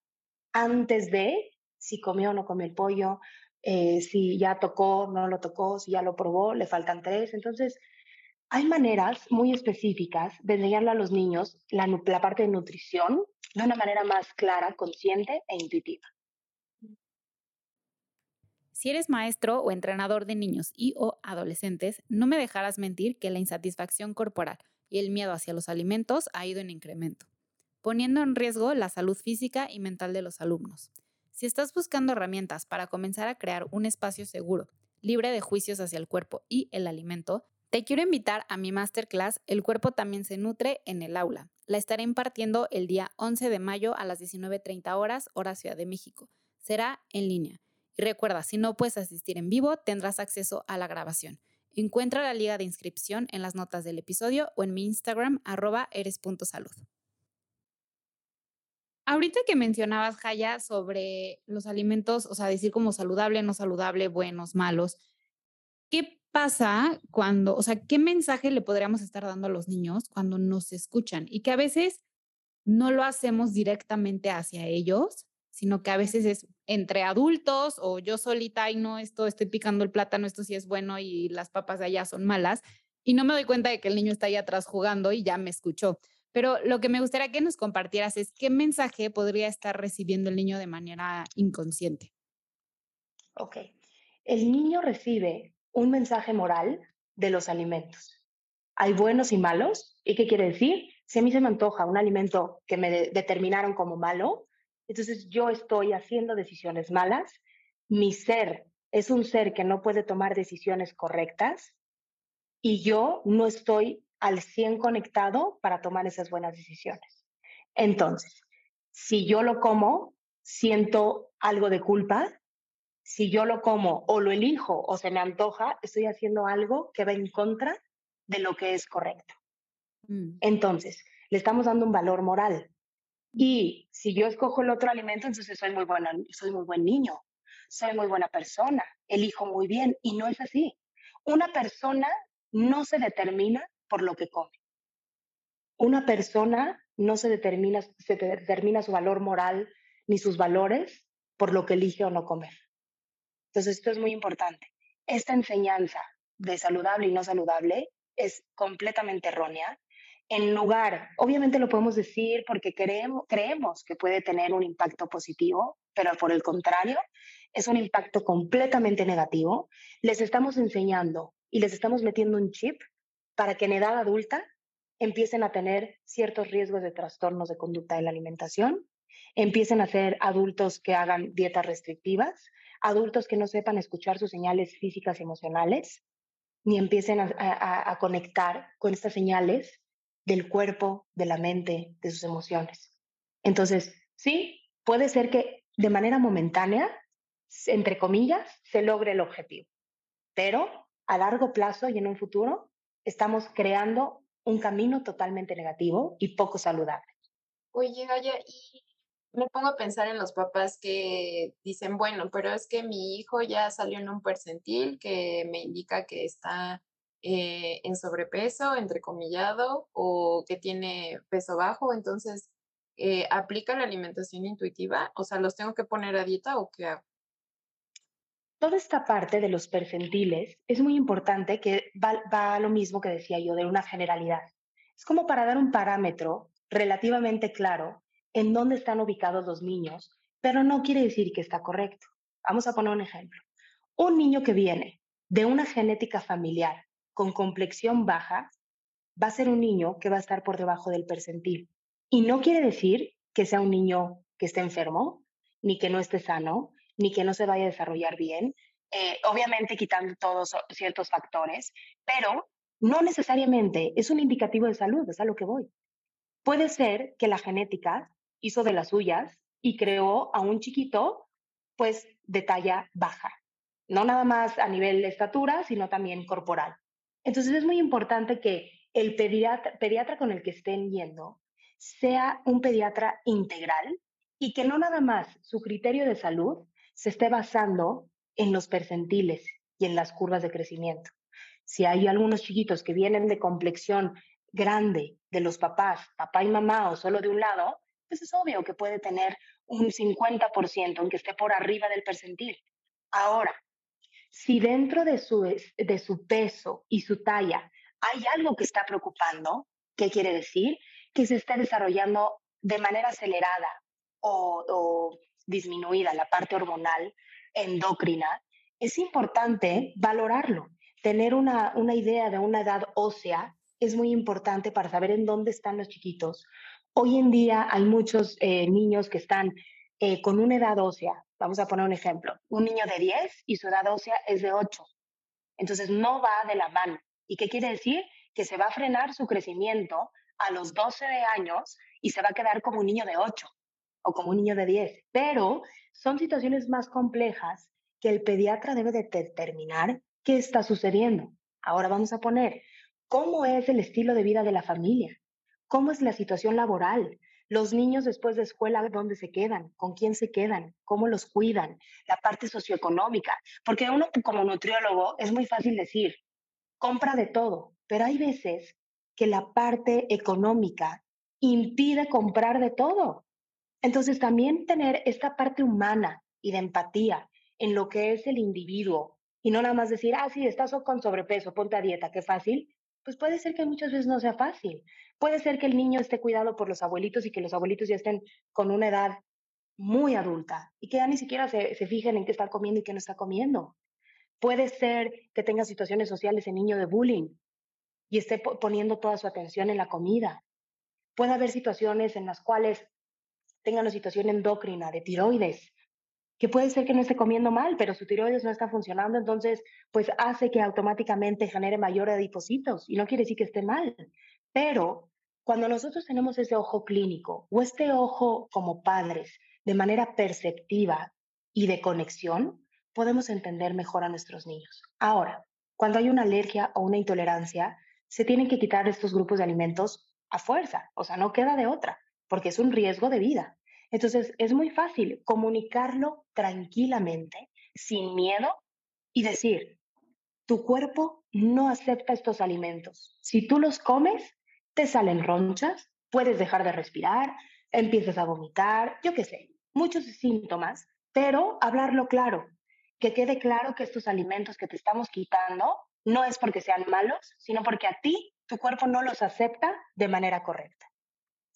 antes de si comió o no comió el pollo, eh, si ya tocó, no lo tocó, si ya lo probó, le faltan tres. Entonces, hay maneras muy específicas de enseñarle a los niños la, la parte de nutrición de una manera más clara, consciente e intuitiva. Si eres maestro o entrenador de niños y o adolescentes, no me dejarás mentir que la insatisfacción corporal y el miedo hacia los alimentos ha ido en incremento, poniendo en riesgo la salud física y mental de los alumnos. Si estás buscando herramientas para comenzar a crear un espacio seguro, libre de juicios hacia el cuerpo y el alimento, Te quiero invitar a mi masterclass El cuerpo también se nutre en el aula. La estaré impartiendo el día 11 de mayo a las 19.30 horas, hora Ciudad de México. Será en línea. Y recuerda, si no puedes asistir en vivo, tendrás acceso a la grabación. Encuentra la liga de inscripción en las notas del episodio o en mi Instagram, arroba eres.salud. Ahorita que mencionabas, Jaya, sobre los alimentos, o sea, decir como saludable, no saludable, buenos, malos, ¿qué pasa cuando, o sea, qué mensaje le podríamos estar dando a los niños cuando nos escuchan y que a veces no lo hacemos directamente hacia ellos, sino que a veces es entre adultos o yo solita y no, esto estoy picando el plátano, esto sí es bueno y las papas de allá son malas y no me doy cuenta de que el niño está ahí atrás jugando y ya me escuchó. Pero lo que me gustaría que nos compartieras es qué mensaje podría estar recibiendo el niño de manera inconsciente. Ok. El niño recibe un mensaje moral de los alimentos. Hay buenos y malos. ¿Y qué quiere decir? Si a mí se me antoja un alimento que me determinaron como malo, entonces yo estoy haciendo decisiones malas. Mi ser es un ser que no puede tomar decisiones correctas y yo no estoy al 100 conectado para tomar esas buenas decisiones. Entonces, si yo lo como, siento algo de culpa si yo lo como o lo elijo o se me antoja, estoy haciendo algo que va en contra de lo que es correcto. Mm. Entonces, le estamos dando un valor moral. Y si yo escojo el otro alimento, entonces soy muy buena, soy muy buen niño, soy muy buena persona, elijo muy bien y no es así. Una persona no se determina por lo que come. Una persona no se determina, se determina su valor moral ni sus valores por lo que elige o no comer. Entonces, esto es muy importante. Esta enseñanza de saludable y no saludable es completamente errónea. En lugar, obviamente lo podemos decir porque creemos, creemos que puede tener un impacto positivo, pero por el contrario, es un impacto completamente negativo. Les estamos enseñando y les estamos metiendo un chip para que en edad adulta empiecen a tener ciertos riesgos de trastornos de conducta de la alimentación, empiecen a ser adultos que hagan dietas restrictivas, adultos que no sepan escuchar sus señales físicas y emocionales, ni empiecen a, conectar con estas señales del cuerpo, de la mente, de sus emociones. Entonces, sí, puede ser que de manera momentánea, entre comillas, se logre el objetivo, pero a largo plazo y en un futuro estamos creando un camino totalmente negativo y poco saludable. Oye, Gaya, ¿y me pongo a pensar en los papás que dicen, bueno, pero es que mi hijo ya salió en un percentil que me indica que está eh, en sobrepeso, entrecomillado, o que tiene peso bajo, entonces, eh, ¿aplica la alimentación intuitiva? O sea, ¿los tengo que poner a dieta o qué hago? Toda esta parte de los percentiles es muy importante que va, va a lo mismo que decía yo, de una generalidad. Es como para dar un parámetro relativamente claro en dónde están ubicados los niños, pero no quiere decir que está correcto. Vamos a poner un ejemplo. Un niño que viene de una genética familiar con complexión baja va a ser un niño que va a estar por debajo del percentil. Y no quiere decir que sea un niño que esté enfermo, ni que no esté sano, ni que no se vaya a desarrollar bien, eh, obviamente quitando todos ciertos factores, pero no necesariamente es un indicativo de salud, es a lo que voy. Puede ser que la genética hizo de las suyas y creó a un chiquito, pues, de talla baja. No nada más a nivel de estatura, sino también corporal. Entonces es muy importante que el pediatra, pediatra con el que estén yendo sea un pediatra integral y que no nada más su criterio de salud se esté basando en los percentiles y en las curvas de crecimiento. Si hay algunos chiquitos que vienen de complexión grande de los papás, papá y mamá o solo de un lado, pues es obvio que puede tener un 50%, aunque esté por arriba del percentil. Ahora, si dentro de su, de su peso y su talla hay algo que está preocupando, ¿qué quiere decir? Que se está desarrollando de manera acelerada o disminuida la parte hormonal endocrina, es importante valorarlo. Tener una, una idea de una edad ósea es muy importante para saber en dónde están los chiquitos, Hoy en día hay muchos eh, niños que están eh, con una edad ósea. Vamos a poner un ejemplo. Un niño de 10 y su edad ósea es de 8. Entonces no va de la mano. ¿Y qué quiere decir? Que se va a frenar su crecimiento a los 12 años y se va a quedar como un niño de 8 o como un niño de 10. Pero son situaciones más complejas que el pediatra debe determinar qué está sucediendo. Ahora vamos a poner cómo es el estilo de vida de la familia, cómo es la situación laboral, los niños después de escuela, ¿dónde se quedan? ¿Con quién se quedan? ¿Cómo los cuidan? La parte socioeconómica. Porque uno como nutriólogo es muy fácil decir, compra de todo, pero hay veces que la parte económica impide comprar de todo. Entonces también tener esta parte humana y de empatía en lo que es el individuo y no nada más decir, ah, sí, estás con sobrepeso, ponte a dieta, qué fácil, pues puede ser que muchas veces no sea fácil. Puede ser que el niño esté cuidado por los abuelitos y que los abuelitos ya estén con una edad muy adulta y que ya ni siquiera se, se fijen en qué está comiendo y qué no está comiendo. Puede ser que tenga situaciones sociales en niño de bullying y esté poniendo toda su atención en la comida. Puede haber situaciones en las cuales tenga una situación endocrina de tiroides que puede ser que no esté comiendo mal, pero su tiroides no está funcionando, entonces pues hace que automáticamente genere mayor adipocitos y no quiere decir que esté mal, pero cuando nosotros tenemos ese ojo clínico o este ojo como padres de manera perceptiva y de conexión, podemos entender mejor a nuestros niños. Ahora, cuando hay una alergia o una intolerancia, se tienen que quitar estos grupos de alimentos a fuerza, o sea, no queda de otra, porque es un riesgo de vida. Entonces, es muy fácil comunicarlo tranquilamente, sin miedo, y decir, tu cuerpo no acepta estos alimentos. Si tú los comes, te salen ronchas, puedes dejar de respirar, empiezas a vomitar, yo qué sé, muchos síntomas, pero hablarlo claro, que quede claro que estos alimentos que te estamos quitando no es porque sean malos, sino porque a ti tu cuerpo no los acepta de manera correcta.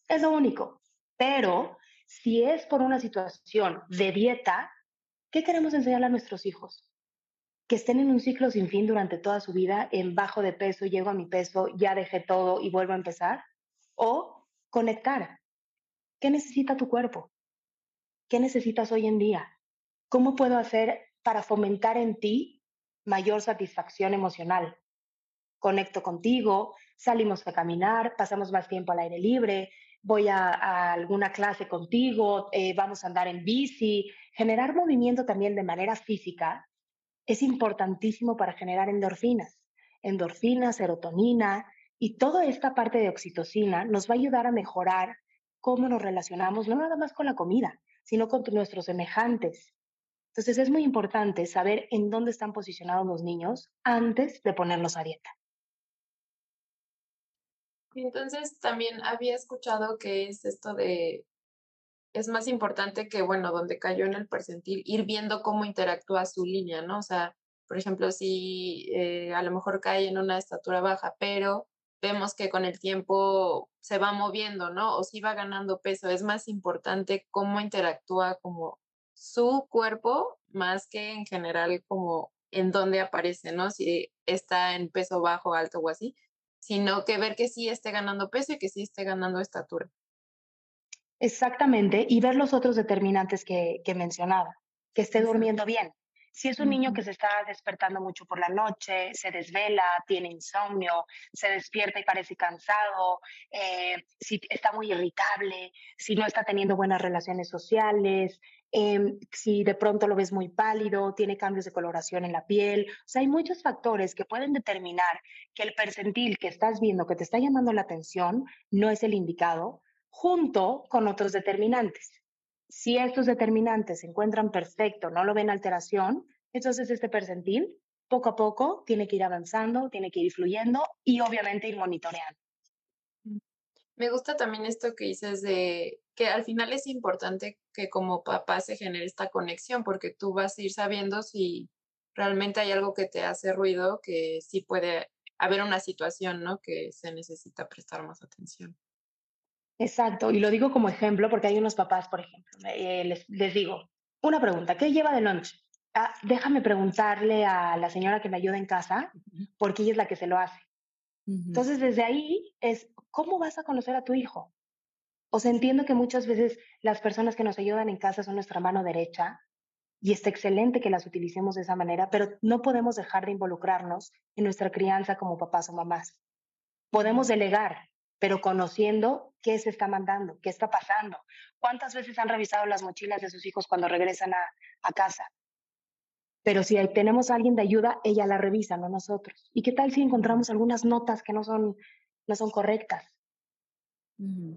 Es lo único. Pero si es por una situación de dieta, ¿qué queremos enseñarle a nuestros hijos? Que estén en un ciclo sin fin durante toda su vida, en bajo de peso, llego a mi peso, ya dejé todo y vuelvo a empezar. O conectar. ¿Qué necesita tu cuerpo? ¿Qué necesitas hoy en día? ¿Cómo puedo hacer para fomentar en ti mayor satisfacción emocional? Conecto contigo, salimos a caminar, pasamos más tiempo al aire libre, voy a, alguna clase contigo, eh, vamos a andar en bici. Generar movimiento también de manera física es importantísimo para generar endorfinas. Endorfinas, serotonina y toda esta parte de oxitocina nos va a ayudar a mejorar cómo nos relacionamos, no nada más con la comida, sino con nuestros semejantes. Entonces es muy importante saber en dónde están posicionados los niños antes de ponerlos a dieta. Entonces también había escuchado que es esto de, es más importante que, bueno, donde cayó en el percentil, ir viendo cómo interactúa su línea, ¿no? O sea, por ejemplo, si eh, a lo mejor cae en una estatura baja, pero vemos que con el tiempo se va moviendo, ¿no? O si va ganando peso, es más importante cómo interactúa como su cuerpo más que en general como en dónde aparece, ¿no? Si está en peso bajo, alto o así, sino que ver que sí esté ganando peso y que sí esté ganando estatura. Exactamente, y ver los otros determinantes que, que mencionaba, que esté durmiendo bien. Si es un niño que se está despertando mucho por la noche, se desvela, tiene insomnio, se despierta y parece cansado, eh, si está muy irritable, si no está teniendo buenas relaciones sociales, Em, si de pronto lo ves muy pálido, tiene cambios de coloración en la piel. O sea, hay muchos factores que pueden determinar que el percentil que estás viendo que te está llamando la atención no es el indicado, junto con otros determinantes. Si estos determinantes se encuentran perfecto, no lo ven alteración, entonces este percentil poco a poco tiene que ir avanzando, tiene que ir fluyendo y obviamente ir monitoreando. Me gusta también esto que dices de que al final es importante que como papá se genere esta conexión porque tú vas a ir sabiendo si realmente hay algo que te hace ruido, que sí puede haber una situación, ¿no? Que se necesita prestar más atención. Exacto, y lo digo como ejemplo porque hay unos papás, por ejemplo, eh, les, les, digo, una pregunta, ¿qué lleva de lunch? Ah, déjame preguntarle a la señora que me ayuda en casa porque ella es la que se lo hace. Entonces, desde ahí es, ¿cómo vas a conocer a tu hijo? O sea, entiendo que muchas veces las personas que nos ayudan en casa son nuestra mano derecha, y está excelente que las utilicemos de esa manera, pero no podemos dejar de involucrarnos en nuestra crianza como papás o mamás. Podemos delegar, pero conociendo qué se está mandando, qué está pasando, cuántas veces han revisado las mochilas de sus hijos cuando regresan a, casa. Pero si tenemos a alguien de ayuda, ella la revisa, no nosotros. ¿Y qué tal si encontramos algunas notas que no son, no son correctas?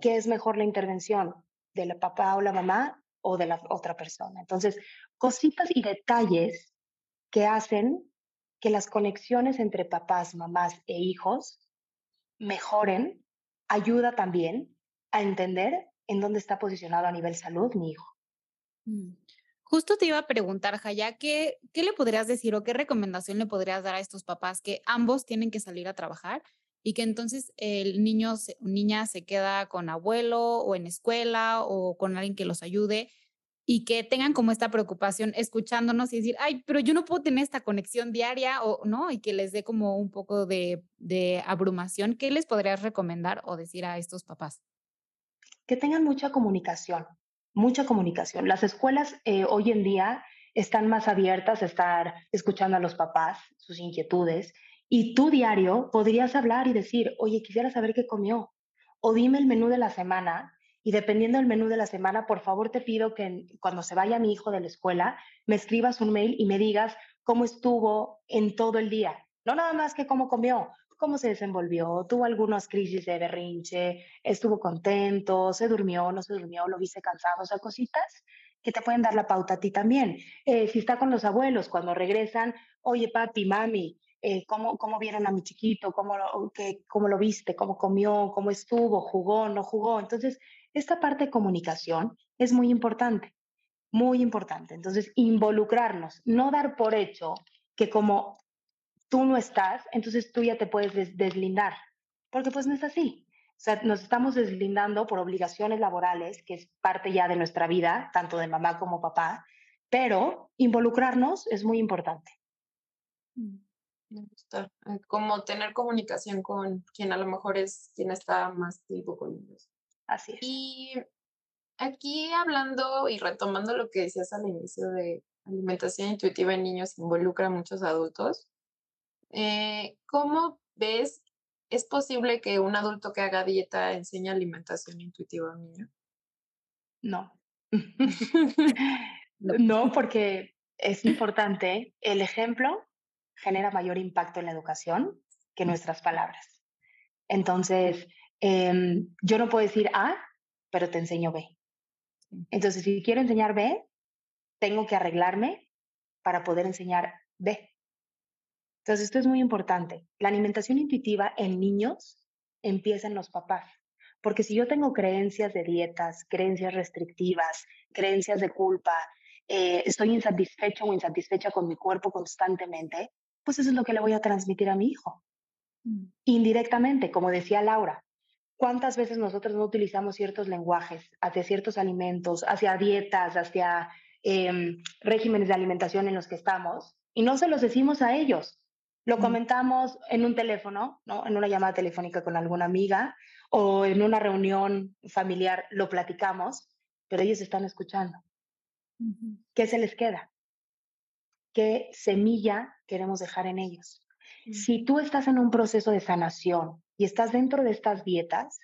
¿Qué es mejor la intervención? ¿De la papá o la mamá o de la otra persona? Entonces, cositas y detalles que hacen que las conexiones entre papás, mamás e hijos mejoren, ayuda también a entender en dónde está posicionado a nivel salud mi hijo. Mm. Justo te iba a preguntar, Jaya, ¿qué, ¿qué le podrías decir o qué recomendación le podrías dar a estos papás que ambos tienen que salir a trabajar y que entonces el niño niña se queda con abuelo o en escuela o con alguien que los ayude y que tengan como esta preocupación escuchándonos y decir, ay, pero yo no puedo tener esta conexión diaria o no, y que les dé como un poco de, de abrumación, ¿qué les podrías recomendar o decir a estos papás? Que tengan mucha comunicación, mucha comunicación. Las escuelas eh, hoy en día están más abiertas a estar escuchando a los papás, sus inquietudes, y tú diario podrías hablar y decir, oye, quisiera saber qué comió, o dime el menú de la semana y dependiendo del menú de la semana, por favor te pido que cuando se vaya mi hijo de la escuela, me escribas un mail y me digas cómo estuvo en todo el día. No nada más que cómo comió, cómo se desenvolvió, tuvo algunas crisis de berrinche, estuvo contento, se durmió, no se durmió, lo viste cansado, o sea, cositas que te pueden dar la pauta a ti también. Eh, si está con los abuelos, cuando regresan, oye papi, mami, eh, cómo, cómo, vieron a mi chiquito, cómo lo, cómo lo viste, cómo comió, cómo estuvo, jugó, no jugó. Entonces, esta parte de comunicación es muy importante, muy importante. Entonces, involucrarnos, no dar por hecho que como tú no estás, entonces tú ya te puedes deslindar, porque pues no es así. O sea, nos estamos deslindando por obligaciones laborales, que es parte ya de nuestra vida, tanto de mamá como papá, pero involucrarnos es muy importante. Mm, me gusta. Eh, como tener comunicación con quien a lo mejor es quien está más tiempo con. Así es. Y aquí hablando y retomando lo que decías al inicio de alimentación intuitiva en niños involucra a muchos adultos, eh, ¿cómo ves? ¿Es posible que un adulto que haga dieta enseñe alimentación intuitiva a un niño? No. no, porque es importante. El ejemplo genera mayor impacto en la educación que nuestras palabras. Entonces, Em, yo no puedo decir A, pero te enseño B. Entonces, si quiero enseñar B, tengo que arreglarme para poder enseñar B. Entonces, esto es muy importante. La alimentación intuitiva en niños empieza en los papás. Porque si yo tengo creencias de dietas, creencias restrictivas, creencias de culpa, eh, estoy insatisfecho o insatisfecha con mi cuerpo constantemente, pues eso es lo que le voy a transmitir a mi hijo. Mm. Indirectamente, como decía Laura, ¿Cuántas veces nosotros no utilizamos ciertos lenguajes hacia ciertos alimentos, hacia dietas, hacia em, regímenes de alimentación en los que estamos y no se los decimos a ellos? Lo comentamos en un teléfono, ¿no? en una llamada telefónica con alguna amiga o en una reunión familiar lo platicamos, pero ellos están escuchando. ¿Qué se les queda? ¿Qué semilla queremos dejar en ellos? Si tú estás en un proceso de sanación, y estás dentro de estas dietas,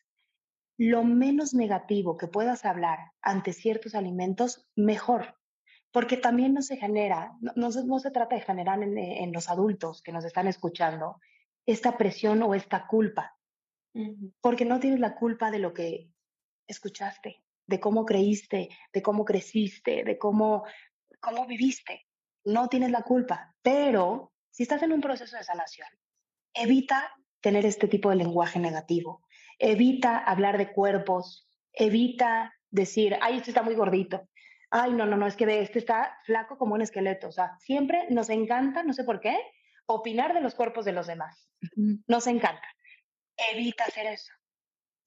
lo menos negativo que puedas hablar ante ciertos alimentos, mejor. Porque también no se genera, no, no, se trata de generar en, los adultos que nos están escuchando esta presión o esta culpa. Porque no tienes la culpa de lo que escuchaste, de cómo creíste, de cómo creciste, de cómo, cómo viviste. No tienes la culpa. Pero si estás en un proceso de sanación, evita tener este tipo de lenguaje negativo. Evita hablar de cuerpos, evita decir, ay, este está muy gordito. Ay, no, no, no, es que ve, este está flaco como un esqueleto. O sea, siempre nos encanta, no sé por qué, opinar de los cuerpos de los demás. Nos encanta. Evita hacer eso.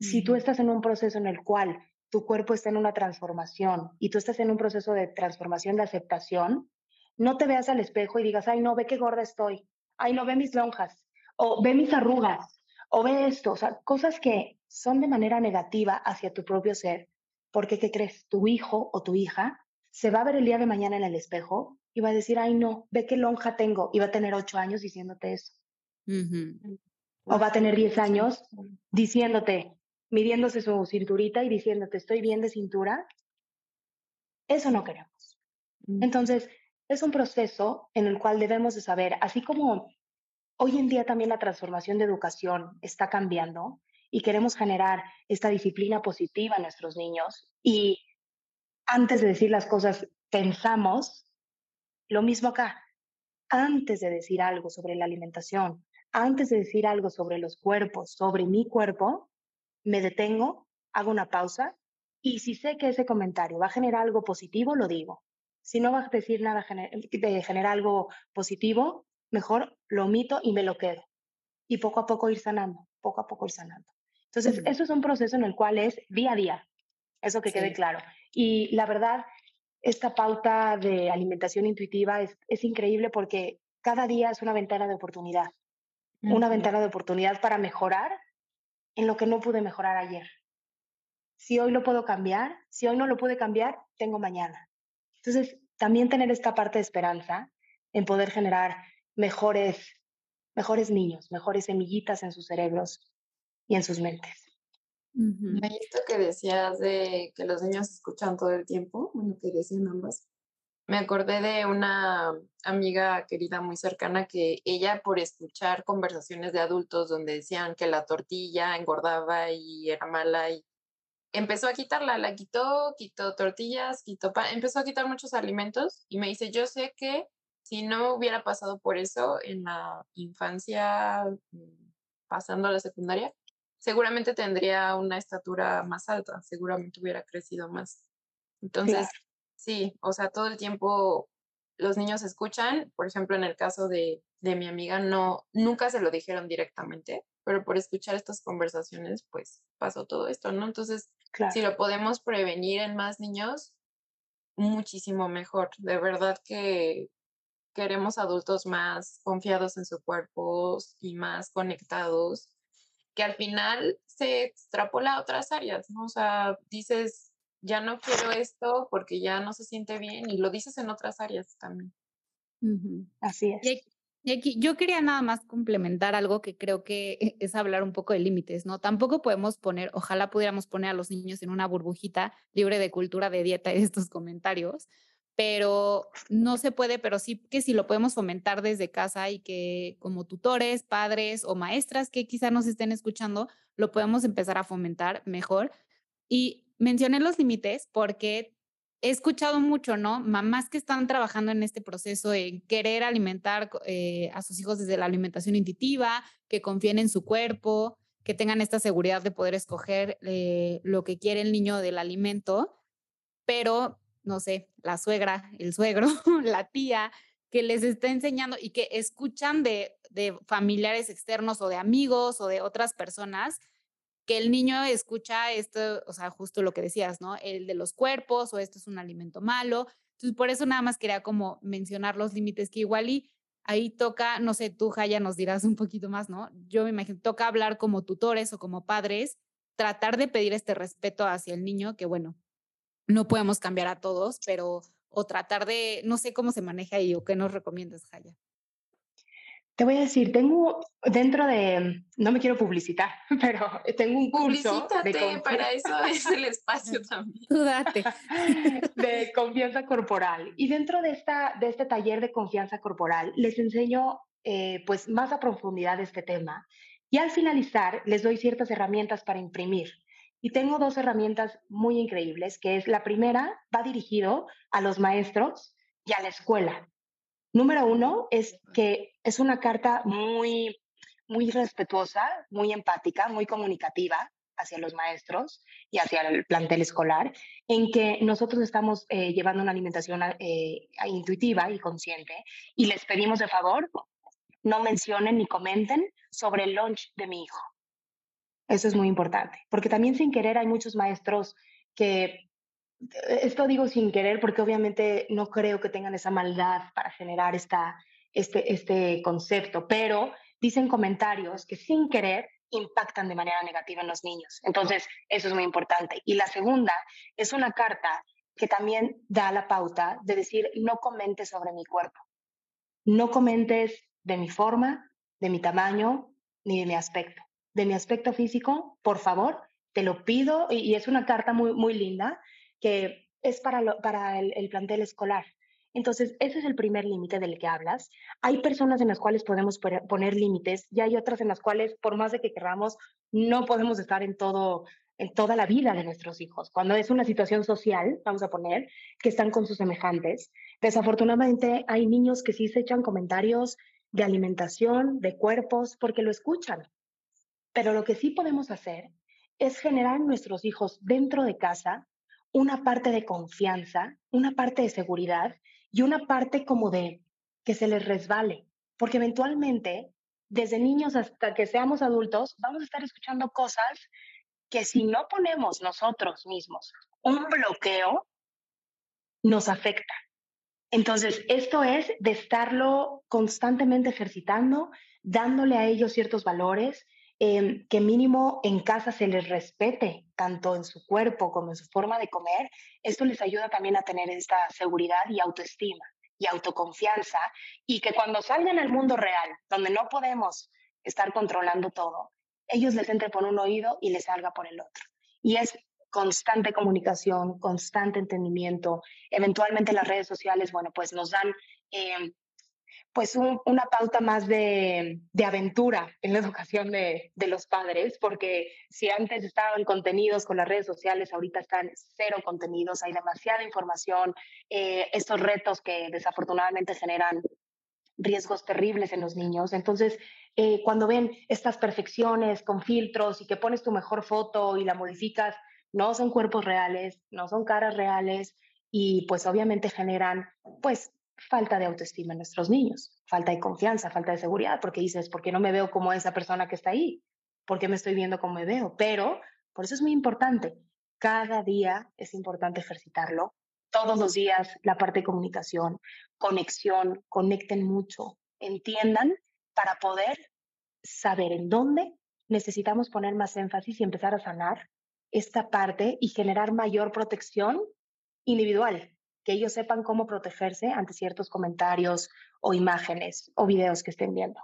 Si tú estás en un proceso en el cual tu cuerpo está en una transformación y tú estás en un proceso de transformación de aceptación, no te veas al espejo y digas, ay, no, ve qué gorda estoy. Ay, no, ve mis lonjas o ve mis arrugas, o ve esto, o sea, cosas que son de manera negativa hacia tu propio ser, porque ¿qué crees? Tu hijo o tu hija se va a ver el día de mañana en el espejo y va a decir, ay no, ve qué lonja tengo, y va a tener ocho años diciéndote eso. O va a tener diez años diciéndote, midiéndose su cinturita y diciéndote, estoy bien de cintura. Eso no queremos. Mm. Entonces, es un proceso en el cual debemos de saber, así como hoy en día también la transformación de educación está cambiando y queremos generar esta disciplina positiva en nuestros niños y antes de decir las cosas pensamos lo mismo acá. Antes de decir algo sobre la alimentación, antes de decir algo sobre los cuerpos, sobre mi cuerpo, me detengo, hago una pausa y si sé que ese comentario va a generar algo positivo, lo digo. Si no va a decir nada de generar algo positivo, mejor lo omito y me lo quedo. Y poco a poco ir sanando, poco a poco ir sanando. Entonces, eso es un proceso en el cual es día a día, eso que quede claro. Y la verdad, esta pauta de alimentación intuitiva es, es increíble porque cada día es una ventana de oportunidad, una ventana de oportunidad para mejorar en lo que no pude mejorar ayer. Si hoy lo puedo cambiar, si hoy no lo pude cambiar, tengo mañana. Entonces, también tener esta parte de esperanza en poder generar mejores, mejores niños, mejores semillitas en sus cerebros y en sus mentes. Esto que decías de que los niños escuchan todo el tiempo, bueno, que decían ambas, me acordé de una amiga querida muy cercana que ella por escuchar conversaciones de adultos donde decían que la tortilla engordaba y era mala y empezó a quitarla, la quitó, quitó tortillas, quitó pan, empezó a quitar muchos alimentos y me dice, yo sé que si no hubiera pasado por eso en la infancia, mm, pasando a la secundaria, seguramente tendría una estatura más alta, seguramente hubiera crecido más. Entonces, sí, o sea, todo el tiempo los niños escuchan, por ejemplo, en el caso de, de mi amiga, no, nunca se lo dijeron directamente, pero por escuchar estas conversaciones, pues pasó todo esto, ¿no? Entonces, si lo podemos prevenir en más niños, muchísimo mejor. De verdad que queremos adultos más confiados en su cuerpo y más conectados que al final se extrapola a otras áreas, ¿no? O sea, dices, ya no quiero esto porque ya no se siente bien y lo dices en otras áreas también. Así es. Y aquí, yo quería nada más complementar algo que creo que e, es hablar un poco de límites, ¿no? Tampoco podemos poner, ojalá pudiéramos poner a los niños en una burbujita libre de cultura, de dieta y estos comentarios, pero no se puede, pero sí que si lo podemos fomentar desde casa y que como tutores, padres o maestras que quizá nos estén escuchando, lo podemos empezar a fomentar mejor. Y mencioné los límites porque he escuchado mucho, ¿no? Mamás que están trabajando en este proceso en querer alimentar eh, a sus hijos desde la alimentación intuitiva, que confíen en su cuerpo, que tengan esta seguridad de poder escoger eh, lo que quiere el niño del alimento, pero no sé, la suegra, el suegro, la tía, que les está enseñando y que escuchan de, de familiares externos o de amigos o de otras personas, que el niño escucha esto, o sea, justo lo que decías, ¿no? El de los cuerpos o esto es un alimento malo. Entonces, por eso nada más quería como mencionar los límites que igual y ahí toca, no sé, tú, Jaya, nos dirás un poquito más, ¿no? Yo me imagino, toca hablar como tutores o como padres, tratar de pedir este respeto hacia el niño, que bueno, no podemos cambiar a todos, pero o tratar de, no sé cómo se maneja ahí o qué nos recomiendas, Jaya. Te voy a decir, tengo dentro de, no me quiero publicitar, pero tengo un curso de para eso es el espacio también. Date. De confianza corporal. Y dentro de, esta, de este taller de confianza corporal les enseño eh, pues más a profundidad este tema. Y al finalizar les doy ciertas herramientas para imprimir. Y tengo dos herramientas muy increíbles, que es la primera, va dirigido a los maestros y a la escuela. Número uno es que es una carta muy, muy respetuosa, muy empática, muy comunicativa hacia los maestros y hacia el plantel escolar, en que nosotros estamos eh, llevando una alimentación eh, intuitiva y consciente y les pedimos de favor no mencionen ni comenten sobre el lunch de mi hijo. Eso es muy importante, porque también sin querer hay muchos maestros que, eh, esto digo sin querer porque obviamente no creo que tengan esa maldad para generar esta, este, este concepto, pero dicen comentarios que sin querer impactan de manera negativa en los niños. Entonces, eso es muy importante. Y la segunda es una carta que también da la pauta de decir, no comentes sobre mi cuerpo, no comentes de mi forma, de mi tamaño, ni de mi aspecto. De mi aspecto físico, por favor, te lo pido, y, es una carta muy, muy linda que es para, para el, el plantel escolar. Entonces, ese es el primer límite del que hablas. Hay personas en las cuales podemos poner límites y hay otras en las cuales, por más de que queramos, no podemos estar en todo en toda la vida de nuestros hijos. Cuando es una situación social, vamos a poner, que están con sus semejantes. Desafortunadamente hay niños que sí se echan comentarios de alimentación, de cuerpos, porque lo escuchan. Pero lo que sí podemos hacer es generar en nuestros hijos dentro de casa una parte de confianza, una parte de seguridad y una parte como de que se les resbale, porque eventualmente, desde niños hasta que seamos adultos, vamos a estar escuchando cosas que si no ponemos nosotros mismos un bloqueo, nos afecta. Entonces, esto es de estarlo constantemente ejercitando, dándole a ellos ciertos valores, em, que mínimo en casa se les respete, tanto en su cuerpo como en su forma de comer. Esto les ayuda también a tener esta seguridad y autoestima y autoconfianza y que cuando salgan al mundo real, donde no podemos estar controlando todo, ellos les entre por un oído y les salga por el otro. Y es constante comunicación, constante entendimiento. Eventualmente las redes sociales, bueno, pues nos dan eh, pues una pauta más de, de, aventura en la educación de, de, los padres, porque si antes estaban contenidos con las redes sociales, ahorita están cero contenidos, hay demasiada información, eh, estos retos que desafortunadamente generan riesgos terribles en los niños. Entonces, eh, cuando ven estas perfecciones con filtros y que pones tu mejor foto y la modificas, no son cuerpos reales, no son caras reales y pues obviamente generan pues falta de autoestima en nuestros niños, falta de confianza, falta de seguridad, porque dices, ¿por qué no me veo como esa persona que está ahí? ¿Por qué me estoy viendo como me veo? Pero por eso es muy importante. Cada día es importante ejercitarlo. Todos los días la parte de comunicación, conexión, conecten mucho, entiendan para poder saber en dónde necesitamos poner más énfasis y empezar a sanar esta parte y generar mayor protección individual, que ellos sepan cómo protegerse ante ciertos comentarios o imágenes o videos que estén viendo.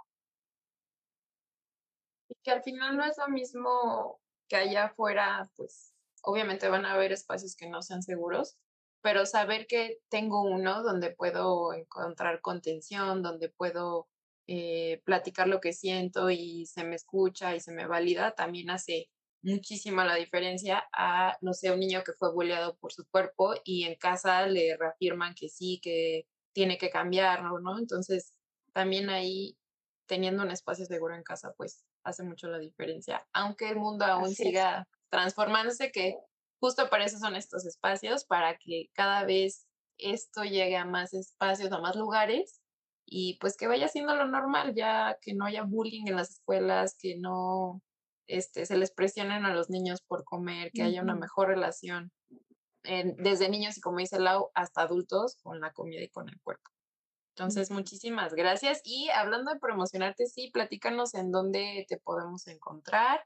Que al final no es lo mismo que allá afuera, pues obviamente van a haber espacios que no sean seguros, pero saber que tengo uno donde puedo encontrar contención, donde puedo eh, platicar lo que siento y se me escucha y se me valida, también hace muchísima la diferencia a, no sé, un niño que fue bulleado por su cuerpo y en casa le reafirman que sí, que tiene que cambiarlo, ¿no? Entonces, también ahí, teniendo un espacio seguro en casa, pues hace mucho la diferencia, aunque el mundo aún siga transformándose, que justo para eso son estos espacios, para que cada vez esto llegue a más espacios, a más lugares y pues que vaya siendo lo normal, ya que no haya bullying en las escuelas, que no este, se les presionen a los niños por comer, que haya una mejor relación desde niños y como dice Lau, hasta adultos con la comida y con el cuerpo. Entonces, muchísimas gracias. Y hablando de promocionarte, sí, platícanos en dónde te podemos encontrar.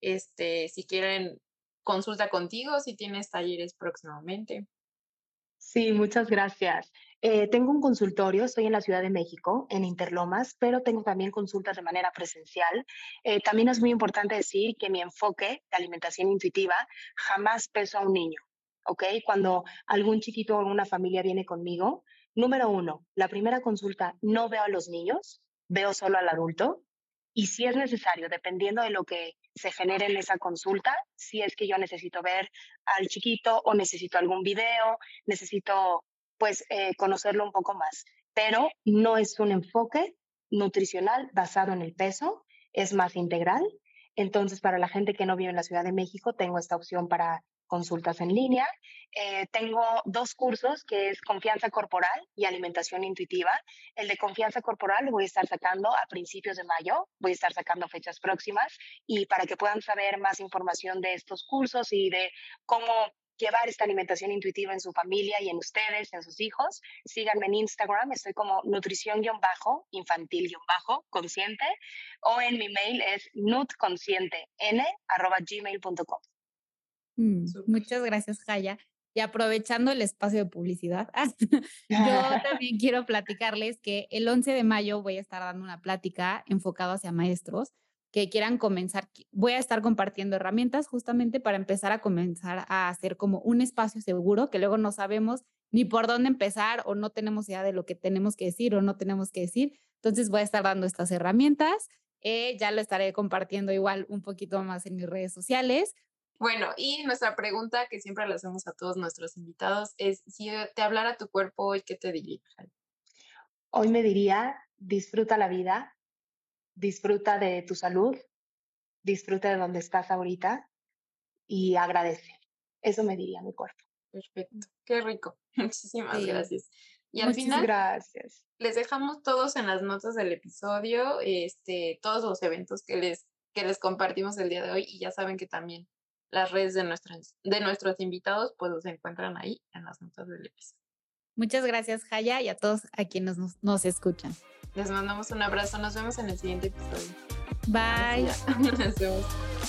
Este, si quieren consulta contigo, si tienes talleres próximamente. Sí, muchas gracias. Eh, tengo un consultorio, estoy en la Ciudad de México, en Interlomas, pero tengo también consultas de manera presencial. Eh, también es muy importante decir que mi enfoque de alimentación intuitiva jamás peso a un niño, ¿ok? Cuando algún chiquito o alguna familia viene conmigo, número uno, la primera consulta, no veo a los niños, veo solo al adulto. Y si es necesario, dependiendo de lo que se genere en esa consulta, si es que yo necesito ver al chiquito o necesito algún video, necesito pues eh, conocerlo un poco más. Pero no es un enfoque nutricional basado en el peso, es más integral. Entonces, para la gente que no vive en la Ciudad de México, tengo esta opción para consultas en línea. Eh, tengo dos cursos que es confianza corporal y alimentación intuitiva. El de confianza corporal lo voy a estar sacando a principios de mayo, voy a estar sacando fechas próximas y para que puedan saber más información de estos cursos y de cómo llevar esta alimentación intuitiva en su familia y en ustedes, en sus hijos, síganme en Instagram, estoy como nutrición-infantil-consciente o en mi mail es nutconscienten@gmail.com. Mm, muchas gracias, Jaya. Y aprovechando el espacio de publicidad, yo también quiero platicarles que el 11 de mayo voy a estar dando una plática enfocada hacia maestros que quieran comenzar. Voy a estar compartiendo herramientas justamente para empezar a comenzar a hacer como un espacio seguro que luego no sabemos ni por dónde empezar o no tenemos idea de lo que tenemos que decir o no tenemos que decir. Entonces voy a estar dando estas herramientas. Eh, ya lo estaré compartiendo igual un poquito más en mis redes sociales. Bueno, y nuestra pregunta que siempre le hacemos a todos nuestros invitados es, si te hablara tu cuerpo hoy, ¿qué te diría? Hoy me diría, disfruta la vida, disfruta de tu salud, disfruta de donde estás ahorita y agradece. Eso me diría mi cuerpo. Perfecto, qué rico. Muchísimas gracias. Y al final, gracias. les dejamos todos en las notas del episodio, este, todos los eventos que les, que les compartimos el día de hoy y ya saben que también las redes de, nuestros, de nuestros invitados pues los encuentran ahí en las notas del episodio. Muchas gracias, Jaya, y a todos a quienes nos, nos escuchan. Les mandamos un abrazo. Nos vemos en el siguiente episodio. Bye. Nos vemos.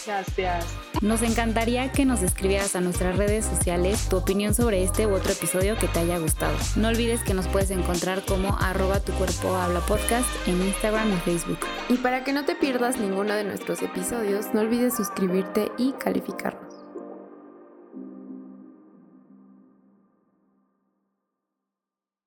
Gracias. Nos encantaría que nos escribieras a nuestras redes sociales tu opinión sobre este u otro episodio que te haya gustado. No olvides que nos puedes encontrar como arroba tu cuerpo habla podcast en Instagram y Facebook. Y para que no te pierdas ninguno de nuestros episodios, no olvides suscribirte y calificarnos.